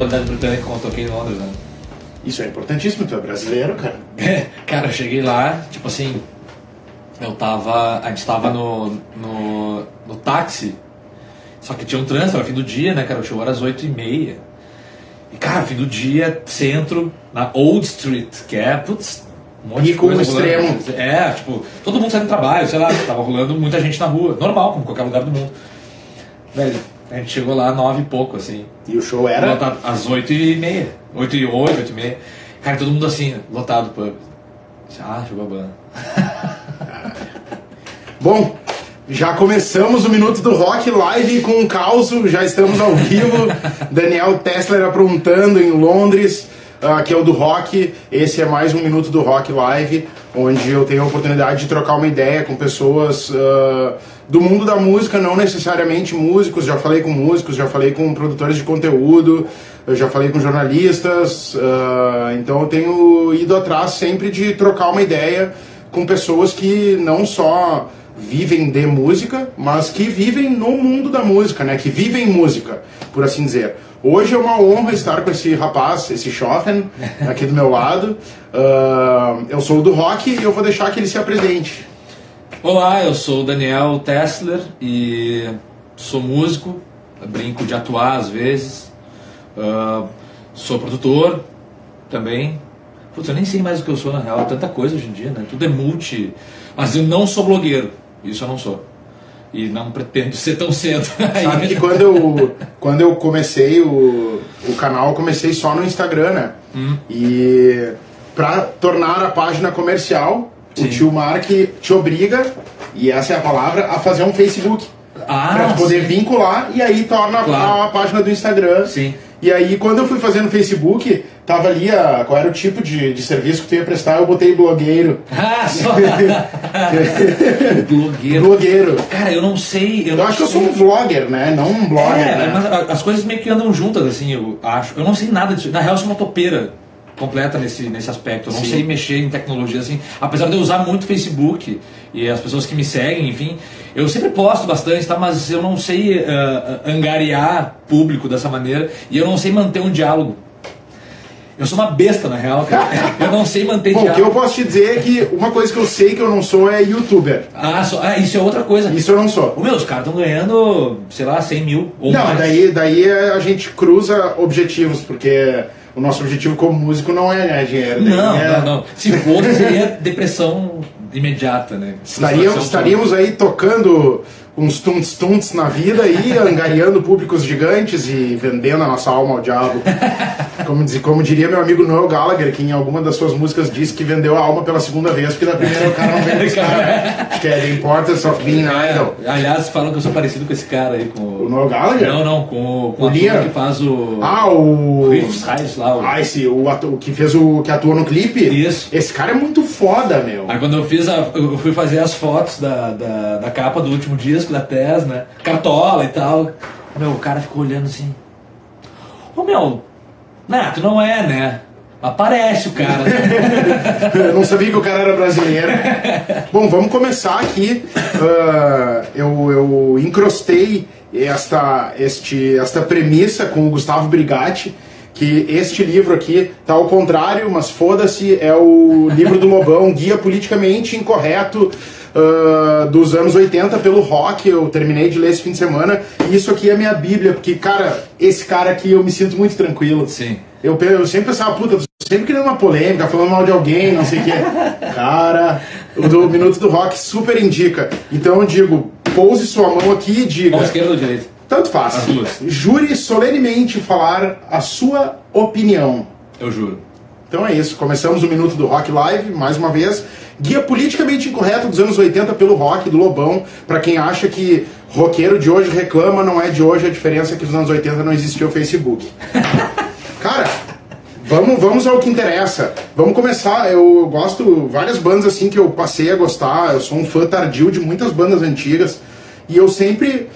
qualidade britânica eu toquei em Londres, né? Isso é importantíssimo, tu é brasileiro, cara. Cara, eu cheguei lá, tipo assim, eu tava. A gente tava no, no, no táxi, só que tinha um trânsito, era fim do dia, né, cara? Show era às 8 e meia. E, cara, fim do dia, centro, na Old Street, que é, putz, um monte de Rico coisa extremo. rolando. É, tipo, todo mundo saindo do trabalho, sei lá, tava rolando muita gente na rua, normal, como qualquer lugar do mundo. Velho, a gente chegou lá nove e pouco, assim. E o show era. Lotado às 8 e meia. 8 e 8, 8 e meia. Cara, todo mundo assim, lotado o pub. Ah, chegou a banda. Bom, já começamos o Minuto do Rock live com um caos, já estamos ao vivo. Daniel Tesler aprontando em Londres, ah, que é o do Rock. Esse é mais um Minuto do Rock live, onde eu tenho a oportunidade de trocar uma ideia com pessoas ah, do mundo da música, não necessariamente músicos. Já falei com músicos, já falei com produtores de conteúdo, eu já falei com jornalistas. ah, então eu tenho ido atrás sempre de trocar uma ideia com pessoas que não só vivem de música, mas que vivem no mundo da música, né? Que vivem música, por assim dizer. Hoje é uma honra estar com esse rapaz, esse Schoffen, aqui do meu lado. Ah, eu sou do rock e eu vou deixar que ele se apresente. Olá, eu sou o Daniel Tessler e sou músico, brinco de atuar às vezes, Ah, sou produtor também. Putz, eu nem sei mais o que eu sou na real, é tanta coisa hoje em dia, né? Tudo é multi. Mas eu não sou blogueiro, isso eu não sou. E não pretendo ser tão cedo. Sabe que quando eu, quando eu comecei o, o canal, eu comecei só no Instagram, né? Hum. E pra tornar a página comercial, Sim. o tio Mark te obriga, e essa é a palavra, a fazer um Facebook. Ah, pra poder sim. vincular e aí torna Claro. a, a página do Instagram. Sim. E aí, quando eu fui fazer no Facebook, tava ali a, qual era o tipo de, de serviço que tu ia prestar, eu botei blogueiro. Ah, só. blogueiro. blogueiro. Cara, eu não sei. Eu, Eu não acho que eu sei. sou um vlogger, né? Não um blogger. É, né? mas as coisas meio que andam juntas, assim, eu acho. Eu não sei nada disso. Na real, eu sou uma topeira completa nesse, nesse aspecto. Eu não Sim. sei mexer em tecnologia, assim. Apesar de eu usar muito Facebook e as pessoas que me seguem, enfim, eu sempre posto bastante, tá? Mas eu não sei ah, angariar público dessa maneira e eu não sei manter um diálogo. Eu sou uma besta, na real, cara. Eu não sei manter Bom, o que diálogo. eu posso te dizer é que uma coisa que eu sei que eu não sou é youtuber. Ah, só- ah, isso é outra coisa. Isso eu não sou. Ô, meu, os caras estão ganhando, sei lá, 100 mil ou Não, mais. daí, daí a gente cruza objetivos, porque o nosso objetivo como músico não é ganhar dinheiro. daí Não, é- não, não. Se for, seria depressão imediata, né? Estaríamos, estaríamos aí tocando uns tunts-tunts na vida e angariando públicos gigantes e vendendo a nossa alma ao diabo. Como, diz- como diria meu amigo Noel Gallagher, que em alguma das suas músicas disse que vendeu a alma pela segunda vez, porque da primeira o cara não vende os cara. Acho que é The Importance of Being. É, aliás, falam que eu sou parecido com esse cara aí, com O. Noel Gallagher? Não, não, com, o- com o ator que faz o... Ah, o. Riff Reis lá. O... Ah, esse, o ator que fez o. que atuou no clipe? Isso. Esse cara é muito foda, meu. Aí quando eu fiz a, eu fui fazer as fotos da, da, da capa do último da Tess, né? Cartola e tal. Meu, o cara ficou olhando assim. Ô meu, não, tu não é, né? Aparece o cara. Eu não sabia que o cara era brasileiro. Bom, vamos começar aqui. Ah, eu, eu encrostei esta, este, esta premissa com o Gustavo Brigatti, que este livro aqui tá ao contrário, mas foda-se, é o livro do Lobão, Guia Politicamente Incorreto ah, dos anos 80 pelo rock. Eu terminei de ler esse fim de semana. E isso aqui é minha bíblia, porque, cara, esse cara aqui eu me sinto muito tranquilo. Sim. Eu, eu sempre pensava, puta, sempre querendo uma polêmica, falando mal de alguém, não sei o quê. Cara, o do Minuto do Rock super indica. Então eu digo, pouse sua mão aqui e diga. Ou esquerda ou direita? Tanto faz. Jure solenemente falar a sua opinião. Eu juro. Então é isso, começamos o Minuto do Rock Live, mais uma vez. Guia politicamente incorreto dos anos 80 pelo rock do Lobão. Pra quem acha que roqueiro de hoje reclama, não é de hoje, a diferença é que nos anos 80 não existia o Facebook. Cara, vamos, vamos ao que interessa. Vamos começar. Eu gosto várias bandas assim que eu passei a gostar. Eu sou um fã tardio de muitas bandas antigas. E eu sempre.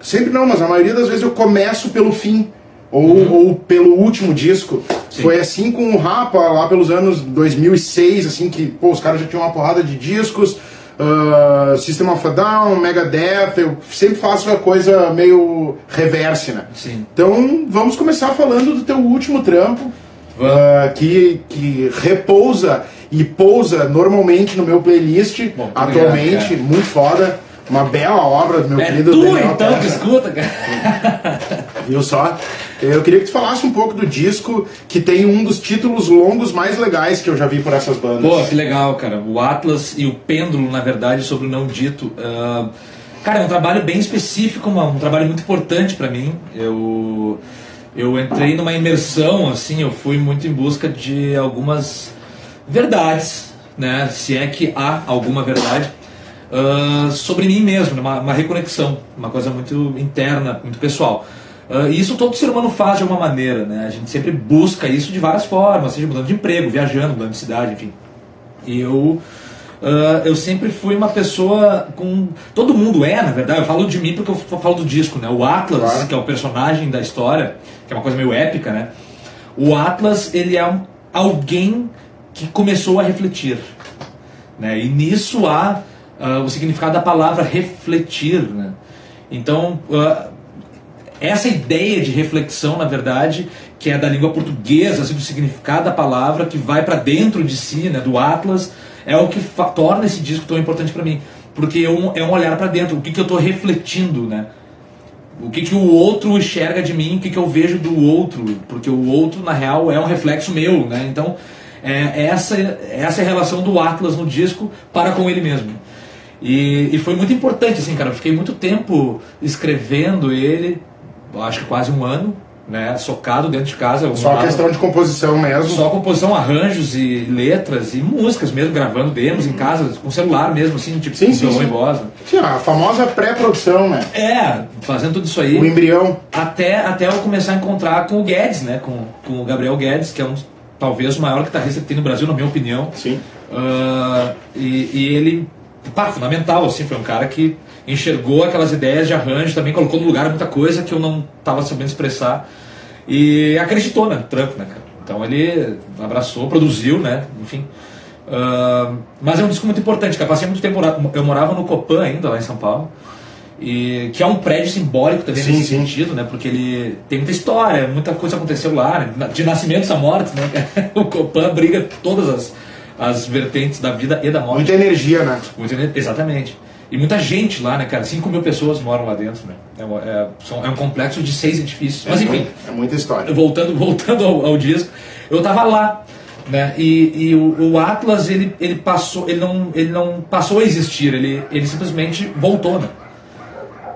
Sempre não, mas a maioria das vezes eu começo pelo fim. Ou, ou pelo último disco. Sim. Foi assim com o Rapa lá pelos anos 2006, assim, que pô, os caras já tinham uma porrada de discos. uh, System of a Down, Megadeth, eu sempre faço uma coisa meio reverse, né? Sim. Então vamos começar falando do teu último trampo, uh, que, que repousa e pousa normalmente no meu playlist Bom, atualmente, obrigado, muito foda. Uma bela obra do meu É querido tu Daniel então que escuta, cara. Viu só? Eu queria que tu falasse um pouco do disco que tem um dos títulos longos mais legais que eu já vi por essas bandas. Pô, que legal, cara. O Atlas e o Pêndulo, na verdade, sobre o não dito. Ah, cara, é um trabalho bem específico, um trabalho muito importante pra mim. Eu, eu entrei numa imersão, assim, eu fui muito em busca de algumas verdades, né? Se é que há alguma verdade. ah, sobre mim mesmo, né? uma, uma reconexão, uma coisa muito interna, muito pessoal. E isso todo ser humano faz de alguma maneira, né? A gente sempre busca isso de várias formas, seja mudando de emprego, viajando, mudando de cidade, enfim. E eu, ah, eu sempre fui uma pessoa com. Todo mundo é, na verdade. Eu falo de mim porque eu falo do disco, né? O Atlas, Claro. que é o personagem da história, que é uma coisa meio épica, né? O Atlas, ele é um, alguém que começou a refletir. Né? E nisso há ah, o significado da palavra refletir. Né? Então, ah, essa ideia de reflexão, na verdade, que é da língua portuguesa, assim, do significado da palavra, que vai para dentro de si, né, do Atlas, é o que torna esse disco tão importante para mim. Porque é um, é um olhar para dentro, o que, que eu estou refletindo, né? O que, que o outro enxerga de mim, o que, que eu vejo do outro, porque o outro, na real, é um reflexo meu, né? Então, é, essa, essa é a relação do Atlas no disco para com ele mesmo. E, e foi muito importante, assim, cara. Eu fiquei muito tempo escrevendo ele, eu acho que quase um ano, né? Socado dentro de casa. Eu Só morava- questão de composição mesmo. só composição, arranjos e letras e músicas mesmo, gravando demos em casa, com celular mesmo, assim, tipo, Sim, com sim, sim. voz. Sim, a famosa pré-produção, né? É, fazendo tudo isso aí. O embrião. Até, até eu começar a encontrar com o Guedes, né? Com, com o Gabriel Guedes, que é um talvez o maior guitarrista que tem no Brasil, na minha opinião. Sim. Ah, e, e ele, pá, fundamental, assim, foi um cara que enxergou aquelas ideias de arranjo, também colocou no lugar muita coisa que eu não estava sabendo expressar. E acreditou no trampo, né, cara? Então ele abraçou, produziu, né? Enfim. Ah, mas é um disco muito importante, cara. Passei muito tempo, eu morava no Copan ainda, lá em São Paulo. E, que é um prédio simbólico também Sim, nesse sim. sentido, né? Porque ele tem muita história, muita coisa aconteceu lá, né? de nascimentos a mortes, né? O Copan briga todas as, as vertentes da vida e da morte. Muita energia, né? Ener- exatamente. E muita gente lá, né, cara? 5 mil pessoas moram lá dentro, né? É, é- são- é um complexo de seis edifícios. Mas enfim, É muita história. voltando, voltando ao, ao disco, eu tava lá, né? E, e o, o Atlas ele, ele passou, ele não, ele não passou a existir, ele, ele simplesmente voltou, né?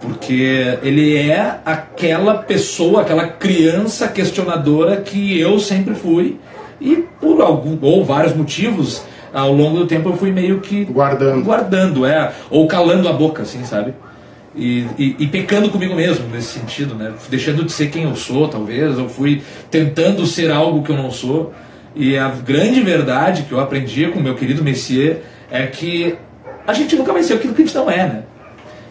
Porque ele é aquela pessoa, aquela criança questionadora que eu sempre fui e por algum ou vários motivos ao longo do tempo eu fui meio que Guardando. guardando, é, ou calando a boca, assim, sabe? E, e, e pecando comigo mesmo nesse sentido, né? Deixando de ser quem eu sou, talvez, ou fui tentando ser algo que eu não sou. E a grande verdade que eu aprendi com o meu querido Messier é que a gente nunca vai ser aquilo que a gente não é, né?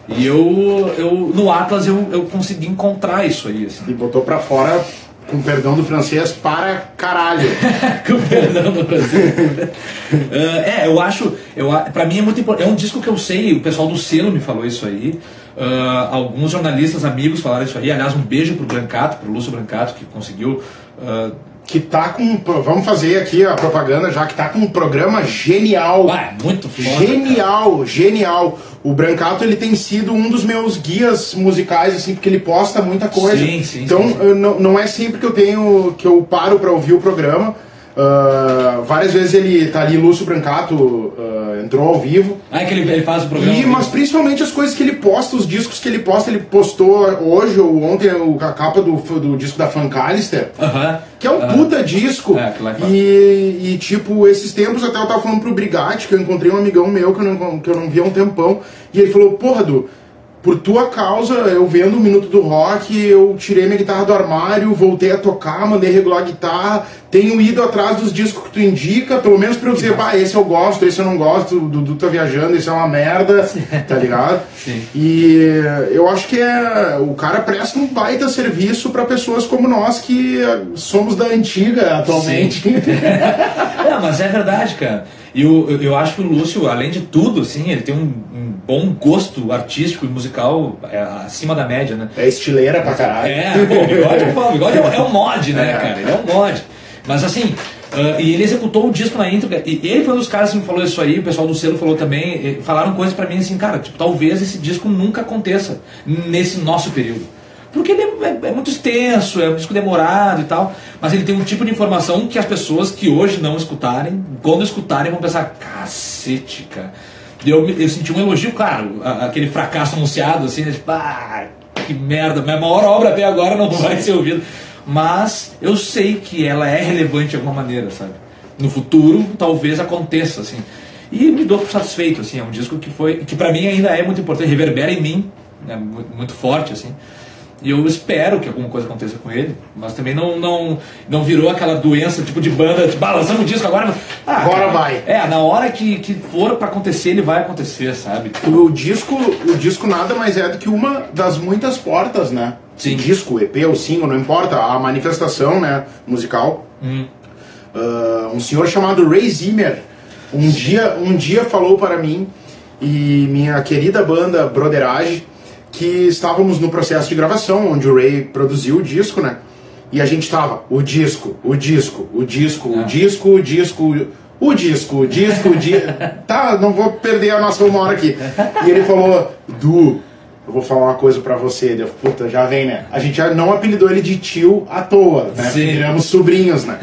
E eu, eu no Atlas eu, eu consegui encontrar isso aí, assim. E botou pra fora, com perdão do francês, para caralho. Com perdão do Brasil. Ah, é, eu acho. Eu, pra mim é muito importante. É um disco que eu sei, o pessoal do selo me falou isso aí. Ah, alguns jornalistas amigos falaram isso aí. Aliás, um beijo pro Brancato, pro Lúcio Brancato, que conseguiu. ah, que tá com. Vamos fazer aqui a propaganda já, que tá com um programa genial. ah, é muito foda. cara. Genial, genial. O Brancato ele tem sido um dos meus guias musicais, assim, porque ele posta muita coisa. Sim, sim, então sim, sim. eu não, não é sempre que eu tenho que eu paro para ouvir o programa. Ah, várias vezes ele tá ali, Lúcio Brancato ah, entrou ao vivo. Ah, é que ele, ele faz o programa. E, mas principalmente as coisas que ele posta, os discos que ele posta, ele postou hoje ou ontem a capa do, do disco da Fancalister. Aham. Que é um aham. puta disco. É, é e, e, tipo, esses tempos até eu tava falando pro Brigatti, que eu encontrei um amigão meu que eu não, que eu não via há um tempão. E ele falou, porra, Du, por tua causa, eu vendo o Minuto do Rock, eu tirei minha guitarra do armário, voltei a tocar, mandei regular a guitarra, tenho ido atrás dos discos que tu indica, pelo menos pra eu dizer, pá, esse eu gosto, esse eu não gosto, o Dudu tá viajando, esse é uma merda, tá ligado? Sim. E eu acho que é, o cara presta um baita serviço pra pessoas como nós que somos da antiga atualmente. É, mas é verdade, cara. E eu, eu, eu acho que o Lúcio, além de tudo, assim, ele tem um, um bom gosto artístico e musical é, acima da média, né? É estileira pra caralho. É, pô, o bigode, o bigode é, é um mod, né, é. cara? Ele é um mod. Mas assim, Uh, e ele executou o disco na íntegra. E ele foi um dos caras que me falou isso aí, o pessoal do selo falou também. Falaram coisas para mim assim, cara, tipo, talvez esse disco nunca aconteça nesse nosso período. Porque ele é, é, muito extenso, é um disco demorado e tal. Mas ele tem um tipo de informação que as pessoas que hoje não escutarem, quando escutarem, vão pensar: cacete, cara. Eu, eu senti um elogio, claro, aquele fracasso anunciado, assim, né, tipo, ah, que merda, minha maior obra até agora não vai ser ouvida mas eu sei que ela é relevante de alguma maneira, sabe? No futuro, talvez aconteça, assim. E me dou satisfeito, assim, é um disco que foi, que para mim ainda é muito importante, reverbera em mim, né, muito, muito forte, assim. E eu espero que alguma coisa aconteça com ele, mas também não não, não virou aquela doença tipo de banda, tipo, ah, lançamos o disco agora. Ah, agora cara, vai. É, na hora que, que for para acontecer, ele vai acontecer, sabe? O disco, o disco nada mais é do que uma das muitas portas, né? Sim. disco, EP ou single, não importa, a manifestação né, musical. Hum. Uh, um senhor chamado Ray Zimmer um dia, um dia falou para mim e minha querida banda Broderage que estávamos no processo de gravação, onde o Ray produziu o disco, né? E a gente estava, o disco, o disco, o disco, o ah. disco, o disco, o disco, o disco, o disco. tá, não vou perder a nossa uma hora aqui. E ele falou, Du, eu vou falar uma coisa para você. Deu, puta, já vem, né? A gente já não apelidou ele de tio à toa, né? Sim. Viramos sobrinhos, né?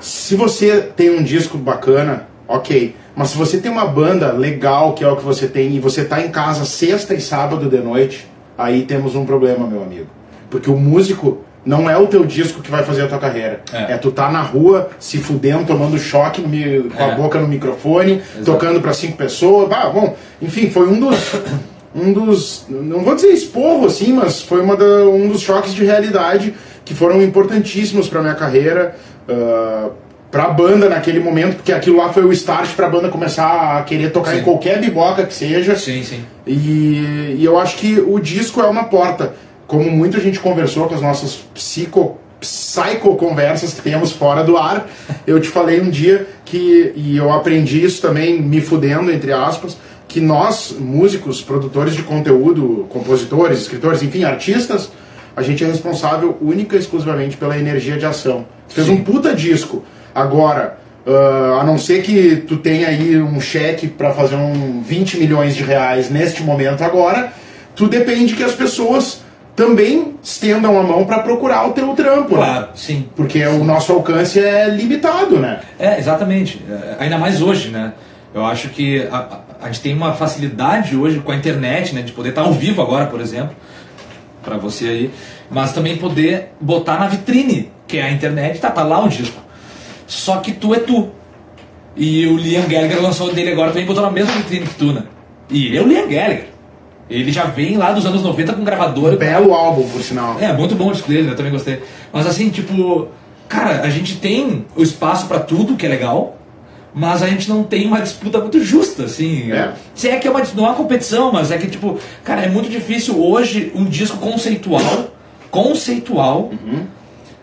se você tem um disco bacana, ok. Mas se você tem uma banda legal, que é o que você tem, e você tá em casa sexta e sábado de noite, aí temos um problema, meu amigo. Porque o músico não é o teu disco que vai fazer a tua carreira. É, é tu tá na rua, se fudendo, tomando choque no, com é. a boca no microfone, Exato. tocando para cinco pessoas. Bah, bom, enfim, foi um dos um dos, não vou dizer esporro assim, mas foi uma da, um dos choques de realidade que foram importantíssimos para minha carreira, uh, para a banda naquele momento, porque aquilo lá foi o start para a banda começar a querer tocar sim. em qualquer biboca que seja. Sim, sim. E, e eu acho que o disco é uma porta. Como muita gente conversou com as nossas psico psycho conversas que temos fora do ar. Eu te falei um dia que, e eu aprendi isso também me fudendo, entre aspas, que nós, músicos, produtores de conteúdo, compositores, escritores, enfim, artistas, a gente é responsável única e exclusivamente pela energia de ação. Fez Sim. um puta disco. Agora, uh, a não ser que tu tenha aí um cheque para fazer um 20 milhões de reais neste momento agora, tu depende que as pessoas também estendam a mão para procurar o teu trampo. Né? Claro, né? sim. Porque sim. o nosso alcance é limitado, né? É, exatamente. É, ainda mais hoje, né? Eu acho que a, a gente tem uma facilidade hoje com a internet, né, de poder estar ao vivo agora, por exemplo, para você aí, mas também poder botar na vitrine, que é a internet, tá, tá lá o disco. Só que tu é tu. E o Liam Gallagher lançou dele agora também botou na mesma vitrine que tu, né? E ele é o Liam Gallagher. Ele já vem lá dos anos 90 com gravador. Belo álbum, por sinal. É, muito bom o disco dele, né? eu também gostei. Mas assim, tipo, cara, a gente tem o espaço para tudo que é legal, mas a gente não tem uma disputa muito justa, assim. É. Se é que é uma, não é uma competição, mas é que, tipo, cara, é muito difícil hoje um disco conceitual, conceitual, uhum.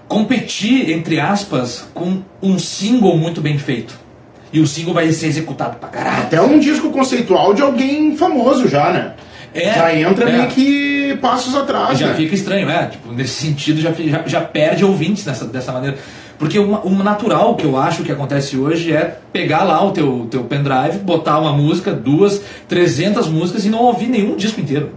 Competir, entre aspas, com um single muito bem feito. E o single vai ser executado pra caralho. Até um disco conceitual de alguém famoso já, né? É, já entra é. meio que passos atrás. Já né? fica estranho, é. Tipo, nesse sentido já, já, já perde ouvintes dessa, dessa maneira. Porque o, o, natural que eu acho que acontece hoje é pegar lá o teu, teu pendrive, botar uma música, duas, trezentas músicas e não ouvir nenhum disco inteiro.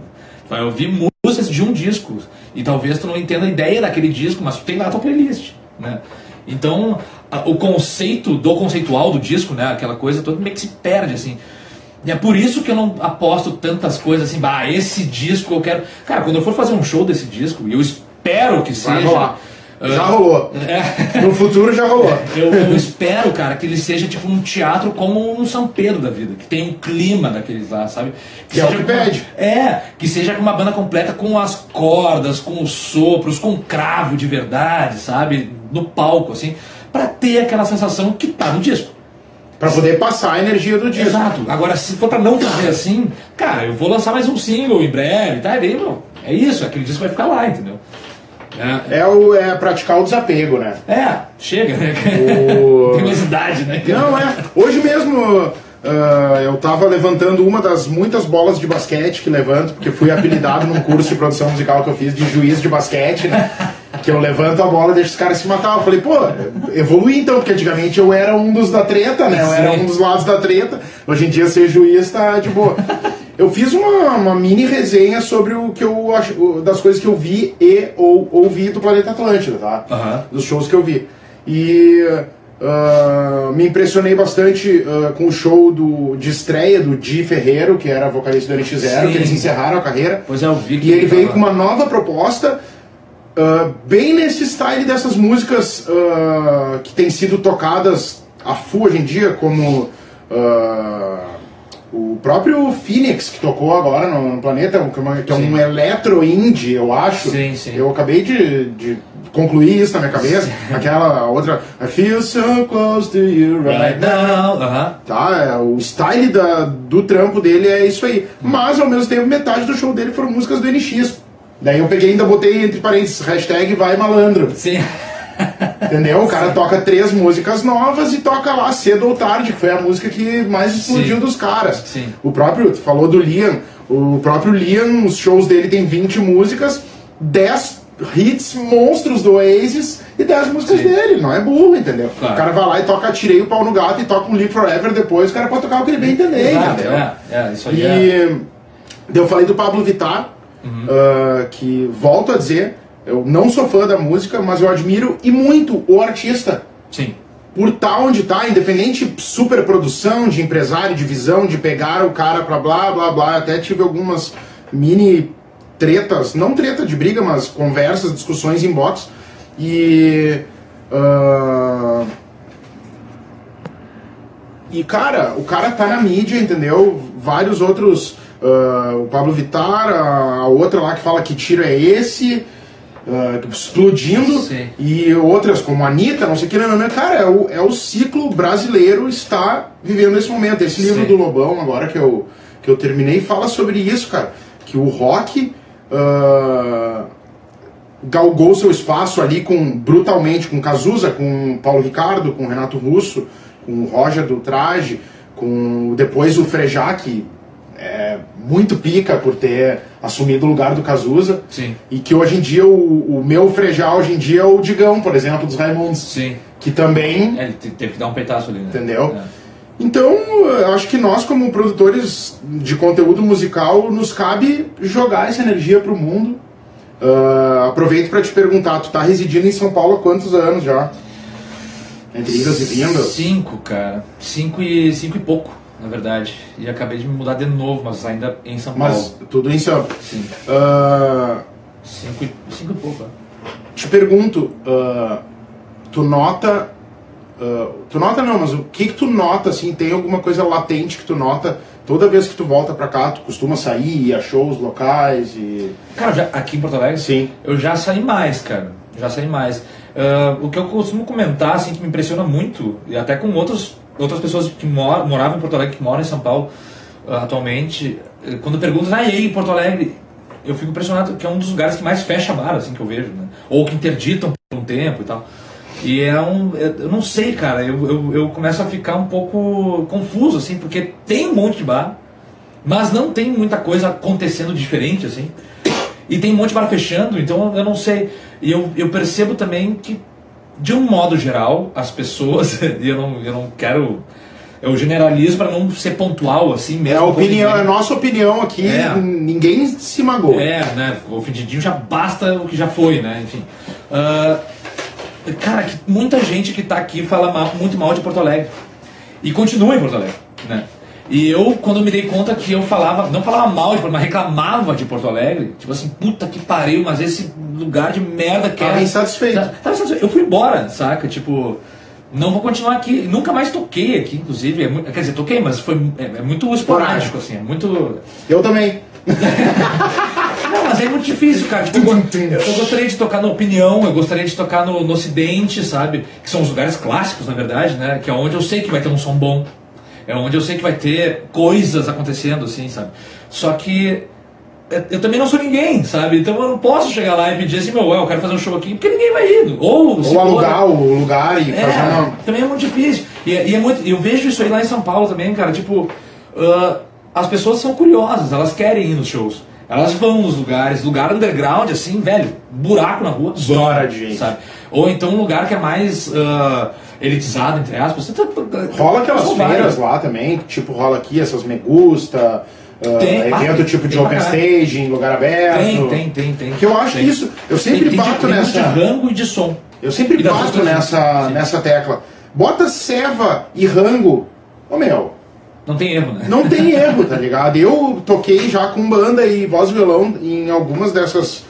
Tu vai ouvir músicas de um disco. E talvez tu não entenda a ideia daquele disco, mas tu tem lá a tua playlist. Né? Então, a, o conceito do conceitual do disco, né, aquela coisa toda meio que se perde assim. E é por isso que eu não aposto tantas coisas assim, bah, esse disco eu quero. Cara, quando eu for fazer um show desse disco, e eu espero que seja. Já rolou. É. No futuro já rolou. Eu, eu, espero, cara, que ele seja tipo um teatro como um São Pedro da vida, que tem um clima daqueles lá, sabe? Que, que é o que pede. É, que seja com uma banda completa com as cordas, com os sopros, com cravo de verdade, sabe? No palco, assim, para ter aquela sensação que tá no disco. Pra poder passar a energia do disco. Exato. Agora, se for pra não fazer assim, cara, eu vou lançar mais um single em breve, tá? E daí, meu, é isso, aquele disco vai ficar lá, entendeu? É, o, é praticar o desapego, né? É, chega, né? O- Tem mais idade, né? Não, é. Hoje mesmo ah, eu tava levantando uma das muitas bolas de basquete que levanto, porque fui apelidado num curso de produção musical que eu fiz de juiz de basquete, né? Que eu levanto a bola e deixo os caras se matar. Eu falei, pô, evolui então, porque antigamente eu era um dos da treta, né? Eu era um dos lados da treta. Hoje em dia ser juiz tá de boa. Eu fiz uma, uma mini resenha sobre o que eu acho, das coisas que eu vi e ou ouvi do Planeta Atlântida, tá? Aham. dos shows que eu vi. E ah, me impressionei bastante ah, com o show do, de estreia do Di Ferreiro, que era vocalista do NX0, Sim. que eles encerraram a carreira. Pois é, eu vi que E ele veio tava- com uma nova proposta, ah, bem nesse style dessas músicas que têm sido tocadas a full hoje em dia, como o próprio Phoenix, que tocou agora no, no Planeta, que é que é um Sim. eletro-indie, eu acho. Sim, sim. Eu acabei de, de concluir isso na minha cabeça. Aquela outra. I feel so close to you right Right now. now, aham. Tá, é, o style da, do trampo dele é isso aí. Mas ao mesmo tempo, metade do show dele foram músicas do NX. Daí eu peguei e ainda botei entre parênteses, hashtag vai malandro. Sim. Entendeu? O cara toca três músicas novas e toca lá cedo ou tarde, que foi a música que mais explodiu Sim. dos caras. Sim. O próprio, tu falou do Liam, o próprio Liam, os shows dele tem 20 músicas, 10 hits monstros do Oasis e 10 músicas Sim. dele, não é burro, entendeu? Claro. O cara vai lá e toca Tirei o Pau no Gato e toca um Live Forever depois, o cara pode tocar o que ele bem entender, Exato, entendeu? é, é, isso aí é. E daí eu falei do Pablo Vittar, Uhum. ah, que volto a dizer, eu não sou fã da música, mas eu admiro e muito o artista. Sim. Por tá onde tá, independente super produção de empresário, de visão, de pegar o cara pra blá blá blá. Até tive algumas mini tretas, não treta de briga, mas conversas, discussões em box. E. ah, e, cara, o cara tá na mídia, entendeu? Vários outros. ah, o Pablo Vittar, a outra lá que fala que tiro é esse. Ah, explodindo. Sim. E outras, como a Anitta, não sei o que, não, não, não. Cara, é o, é o ciclo brasileiro está vivendo esse momento. Esse livro Sim. do Lobão, agora que eu, que eu terminei, fala sobre isso, cara. Que o rock. ah, galgou seu espaço ali com brutalmente com Cazuza, com Paulo Ricardo, com Renato Russo, com o Roger do Traje, com depois o Frejá, que é muito pica por ter assumido o lugar do Cazuza. Sim. E que hoje em dia o, o meu Frejá hoje em dia é o Digão, por exemplo, dos Raimundos. Sim. Que também É, ele te- teve que dar um peitaço ali, né? Entendeu? É. Então, eu acho que nós, como produtores de conteúdo musical, nos cabe jogar essa energia pro mundo. Ah, aproveito para te perguntar, tu tá residindo em São Paulo há quantos anos já? Entre idas e vindas? Cinco, cara. Cinco e, cinco e pouco, na verdade. E acabei de me mudar de novo, mas ainda em São Paulo. Mas tudo em São Sim. Ah, Cinco e, cinco e pouco, é. Te pergunto, ah, tu nota. ah, tu nota não, mas o que que tu nota, assim, tem alguma coisa latente que tu nota toda vez que tu volta pra cá, tu costuma sair, ir a shows locais e... Cara, já, aqui em Porto Alegre, Sim. eu já saí mais, cara. Já saí mais. O que eu costumo comentar, assim, que me impressiona muito, e até com outros, outras pessoas que mor moravam em Porto Alegre, que moram em São Paulo ah, atualmente, eh, quando perguntam, ah, e aí, Porto Alegre? Eu fico impressionado que é um dos lugares que mais fecha bar, assim, que eu vejo, né? Ou que interditam por um tempo e tal. E é um. Eu não sei, cara, eu, eu, eu começo a ficar um pouco confuso, assim, porque tem um monte de bar, mas não tem muita coisa acontecendo diferente, assim. E tem um monte de bar fechando, então eu não sei. E eu, eu percebo também que, de um modo geral, as pessoas, e eu não, eu não quero. Eu generalizo para não ser pontual, assim mesmo. É a opinião, é a nossa opinião aqui, É. ninguém se magoa. é, né? O ofendidinho já basta o que já foi, né? Enfim. Ah, cara, que muita gente que tá aqui fala mal- muito mal de Porto Alegre. E continua em Porto Alegre, né? E eu, quando me dei conta que eu falava, não falava mal de Porto mas reclamava de Porto Alegre, tipo assim, puta que pariu, mas esse lugar de merda que Tava é. insatisfeito. Tá- Tava insatisfeito. Eu fui embora, saca? Tipo, não vou continuar aqui. Nunca mais toquei aqui, inclusive. É quer dizer, toquei, mas foi é, é muito esporádico, assim, é muito. Eu também. Não, mas é muito difícil, cara. Tipo, eu gostaria de tocar na opinião, eu gostaria de tocar no, no Ocidente, sabe? Que são os lugares clássicos, na verdade, né? Que é onde eu sei que vai ter um som bom. É onde eu sei que vai ter coisas acontecendo, assim, sabe? Só que é, eu também não sou ninguém, sabe? Então eu não posso chegar lá e pedir assim, meu, eu quero fazer um show aqui, porque ninguém vai ir. Ou, Ou alugar o lugar e é, fazer uma. também é muito difícil. E, e é muito, eu vejo isso aí lá em São Paulo também, cara. Tipo, ah, as pessoas são curiosas, elas querem ir nos shows. Elas vão nos lugares, lugar underground, assim, velho, buraco na rua. Vão, de gente. Sabe? Ou então um lugar que é mais ah, elitizado, entre aspas. Você tá- Rola aquelas feiras lá também, tipo, rola aqui essas Me Gusta, ah, Tem, evento ah, tipo de open stage, em lugar aberto. Tem, tem, tem, tem. Que eu acho Tem. que isso, eu sempre tem, bato tem nessa. de rango e de som. Eu sempre bato nessa. Sim. nessa tecla. Bota Seva e Rango. Ô meu, Não tem erro, né? não tem erro, tá ligado? Eu toquei já com banda e voz e violão em algumas dessas.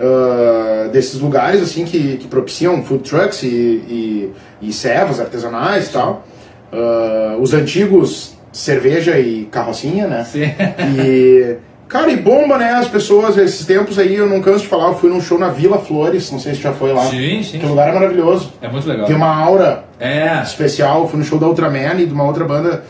Ah, desses lugares assim que, que propiciam food trucks e, e, e servas artesanais e tal. Ah, os antigos cerveja e carrocinha, né? Sim. E. Cara, e bomba, né? As pessoas, esses tempos aí, eu não canso de falar, eu fui num show na Vila Flores, não sei se já foi lá. Sim, sim. Que lugar é maravilhoso. É muito legal. Tem uma aura É. especial. Fui no show da Ultraman e de uma outra banda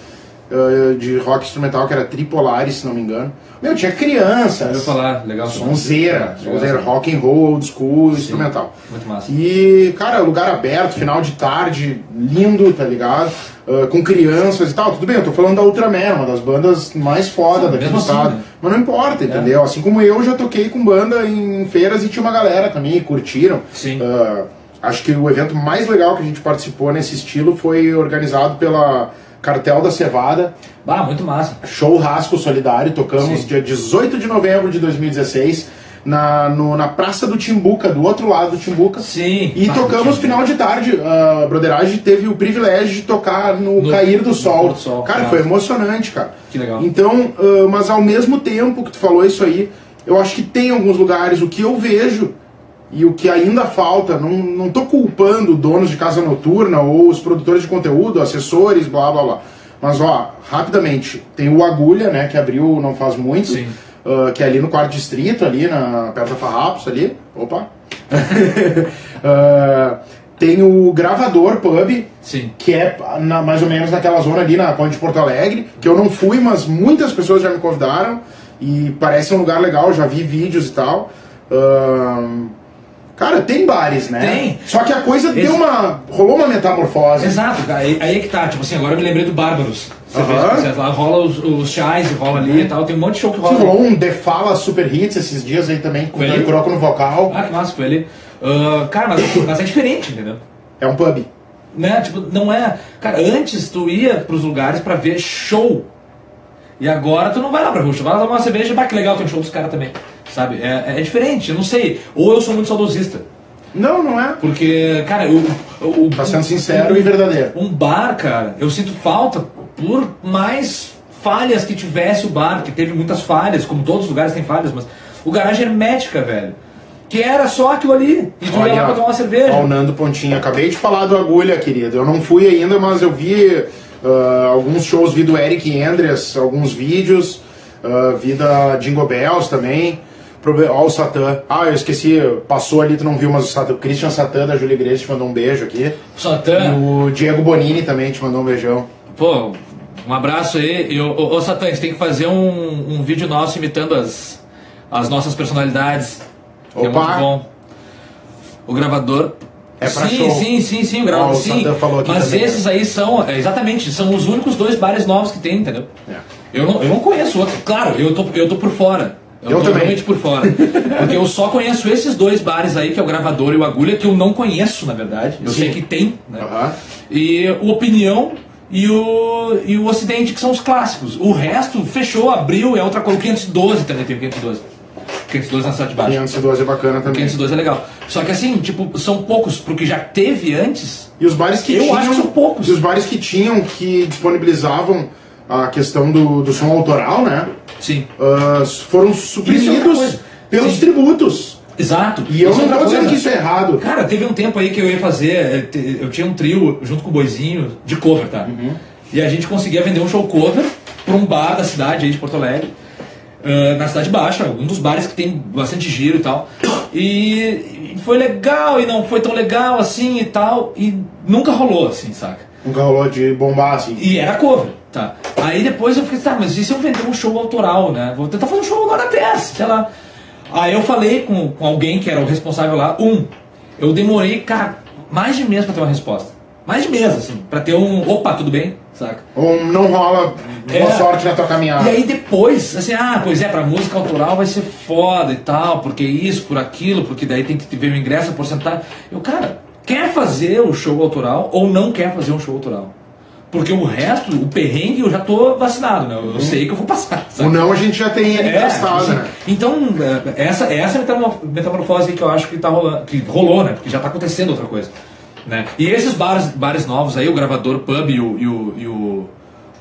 eh, de rock instrumental que era Tripolaris, se não me engano. Meu, tinha Eu crianças. ia falar, legal. Sonzeira, Legal. sonzeira, rock and roll, old school, instrumental. Muito massa. E, cara, lugar aberto, final de tarde, lindo, tá ligado? Ah, com crianças e tal. Tudo bem, eu tô falando da Ultraman, uma das bandas mais foda Sim, daqui do assim, estado. né? Mas não importa, entendeu? Assim como eu já toquei com banda em feiras e tinha uma galera também, curtiram. Sim. Ah, acho que o evento mais legal que a gente participou nesse estilo foi organizado pela Cartel da Cevada, Ah, muito massa. Show Rasco Solidário, tocamos Sim. dia 18 de novembro de 2016 na, no- na Praça do Timbuca, do outro lado do Timbuca. Sim. E Ah, tocamos final de tarde. A Broderage teve o privilégio de tocar no, No- cair do sol. do sol, cara, claro. foi emocionante, cara. Que legal. Então, ah, mas ao mesmo tempo que tu falou isso aí, eu acho que tem alguns lugares, o que eu vejo e o que ainda falta, não, não tô culpando donos de casa noturna ou os produtores de conteúdo, assessores, blá blá blá. Mas ó, rapidamente, tem o Agulha, né, que abriu não faz muito, ah, que é ali no quarto distrito, ali na, perto da Farrapos, ali. Opa! Ah, tem o Gravador Pub, Sim. que é na- mais ou menos naquela zona ali na Ponte de Porto Alegre, que eu não fui, mas muitas pessoas já me convidaram e parece um lugar legal, já vi vídeos e tal. Ahn, cara, tem bares, né? Tem. Só que a coisa deu Ex- uma. rolou uma metamorfose. Exato, cara. Aí, aí é que tá. Tipo assim, agora eu me lembrei do Bárbaros. Você você- lá rola os, os chás e rola ali e tal. Tem um monte de show que Sim, rola. rolou um The Fala Super Hits esses dias aí também, com o ali? Croco no vocal. Ah, que massa, foi ali. Ah, cara, mas, mas é diferente, entendeu? É um pub. Né? Tipo, não é. Cara, antes tu ia pros lugares pra ver show. E agora tu não vai lá pra ver show. Vai lá tomar uma cerveja, bah, que legal, tem um show dos caras também. Sabe? É, é diferente, eu não sei. Ou eu sou muito saudosista. Não, não é. Porque, cara, eu. o Tá sendo sincero e verdadeiro. Um bar, cara, eu sinto falta por mais falhas que tivesse o bar, que teve muitas falhas, como todos os lugares têm falhas, mas o garagem hermética, velho. Que era só aquilo ali. E tu ia lá pra tomar uma cerveja. Ó, o Nando Pontinho, acabei de falar do Agulha, querido. Eu não fui ainda, mas eu vi ah, alguns shows, vi do Eric Andreas, alguns vídeos, ah, vi da Jingle Bells também. Ó, o Satã. Ah, eu esqueci, passou ali, tu não viu, mas o, Satã, o Christian Satã da Julie Grace te mandou um beijo aqui. E Satã, o Diego Bonini também te mandou um beijão. pô, um abraço aí. E, ô, ô, ô Satã, a gente tem que fazer um, um vídeo nosso imitando as, as nossas personalidades. É Opa! muito bom. O gravador. É pra sim, show. sim, sim, sim, o gravador. o sim. Falou aqui Mas também, esses aí são, é, exatamente, são os únicos dois bares novos que tem, entendeu? É. Eu não, eu não conheço outro. Claro, eu tô, eu tô por fora. Eu tô também. por fora. Porque eu só conheço esses dois bares aí, que é o Gravador e o Agulha, que eu não conheço, na verdade. Eu Sim. sei que tem, né? Aham. E o Opinião e o, e o Ocidente, que são os clássicos. O resto fechou, abriu, é outra coisa. O 512 também tem o 512. 512 na cidade de baixo. 512 é bacana também. 512 é legal. Só que assim, tipo, são poucos, porque já teve antes. E os bares que Eu tinham. acho que são poucos. E os bares que tinham, que disponibilizavam a questão do, do som autoral, né? Sim. ah, foram é suprimidos coisa. pelos Sim. tributos. Exato. E eu Isso é não tô dizendo que isso é errado. Cara, teve um tempo aí que eu ia fazer, eh, eu tinha um trio junto com o Boizinho de cover, tá? Uhum. E a gente conseguia vender um show cover pra um bar da cidade aí de Porto Alegre, ah, na Cidade Baixa, um dos bares que tem bastante giro e tal. E, e foi legal e não foi tão legal assim e tal, e nunca rolou assim, saca? Nunca rolou de bombar assim. E era cover, tá. Aí depois eu fiquei, tá, mas e se eu vender um show autoral, né? Vou tentar fazer um show agora até, sei lá. Aí eu falei com, com alguém que era o responsável lá, um, eu demorei, cara, mais de mês pra ter uma resposta. Mais de mês, assim, pra ter um, opa, tudo bem, saca? Ou não rola boa É. sorte na tua caminhada. E aí depois, assim, ah, pois é, pra música autoral vai ser foda e tal, porque isso, por aquilo, porque daí tem que ver o ingresso, a porcentagem. Eu, cara, quer fazer o show autoral ou não quer fazer um show autoral? Porque o resto, o perrengue, eu já tô vacinado, né? Eu sei que eu vou passar. sabe? O não a gente já tem ele É, testado, assim, né? Então, é, essa, essa é metamorfose que eu acho que, tá rolando, que rolou, né? Porque já tá acontecendo outra coisa. Né? E esses bares, bares novos aí, o gravador Pub e o, e o, e o,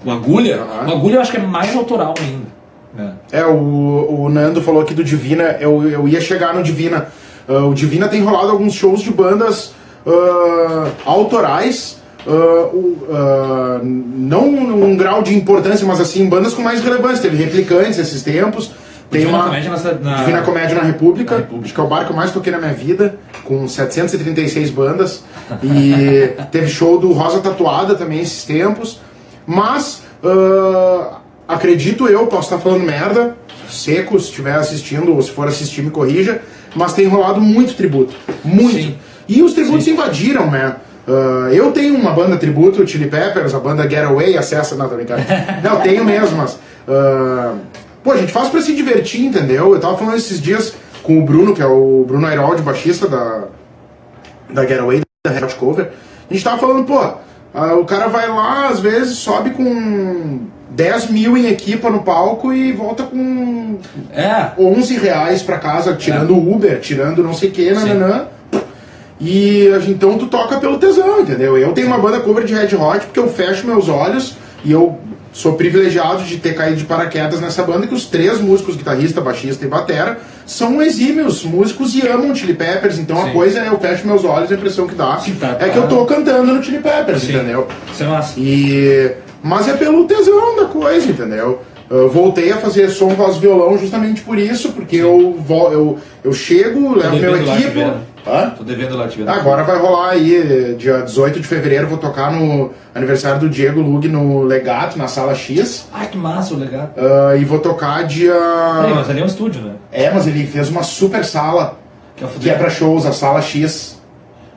o Agulha, Aham. o Agulha eu acho que é mais autoral ainda. Né? É, o, o Nando falou aqui do Divina, eu, eu ia chegar no Divina. Ah, o Divina tem rolado alguns shows de bandas ah, autorais, o- ah, não um grau de importância, mas assim, bandas com mais relevância. Teve Replicantes esses tempos. Tem Divina uma Comédia na- Divina Comédia na República, Na República. que é o bar que eu mais toquei na minha vida, com 736 bandas. E teve show do Rosa Tatuada também esses tempos. Mas, ah, acredito eu, posso estar falando merda, seco, se estiver assistindo ou se for assistir me corrija, mas tem rolado muito tributo. Muito. Sim. E os tributos invadiram, né? Ah, eu tenho uma banda tributo, Chili Peppers, a banda Getaway, acessa, não, tô brincando. Não, tenho mesmo, mas. ah, pô, a gente faz pra se divertir, entendeu? Eu tava falando esses dias com o Bruno, que é o Bruno Airoldi, baixista da, da Getaway, da Red Cover. A gente tava falando, pô, ah, o cara vai lá, às vezes, sobe com 10 mil em equipa no palco e volta com É, 11 reais pra casa, tirando o Uber, tirando não sei o que, Sim. E a então tu toca pelo tesão, entendeu? Eu tenho uma banda cover de Red Hot porque eu fecho meus olhos e eu sou privilegiado de ter caído de paraquedas nessa banda que os três músicos, guitarrista, baixista e batera, são exímios músicos e amam Chili Peppers. Então a Sim. coisa é eu fecho meus olhos, a impressão que dá Sim, tá, é tá. que eu tô cantando no Chili Peppers, Sim. entendeu? isso é massa. E mas é pelo tesão da coisa, entendeu? Eu voltei a fazer som, voz, violão justamente por isso, porque eu, eu, eu chego, levo meu lá te equipo. Hã? Tô devendo lá te. Agora vai rolar aí, dia 18 de fevereiro, vou tocar no aniversário do Diego Lug no Legato, na sala X. Ai, que massa, legal. Ah, e vou tocar dia. Peraí, mas ali é um estúdio, né? É, mas ele fez uma super sala Que é o que é pra shows, a sala X.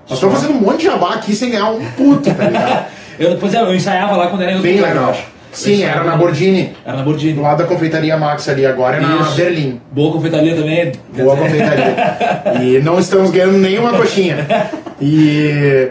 Nós estamos fazendo um monte de jabá aqui sem ganhar um puto, tá ligado? Eu, pois é, eu ensaiava lá quando era outro Bem eu legal. acho. Sim, era na Bordini. Era na Bordini. Do lado da confeitaria Max ali, agora é na Isso. Berlim. Boa confeitaria também. Boa confeitaria. E não estamos ganhando nenhuma coxinha. E.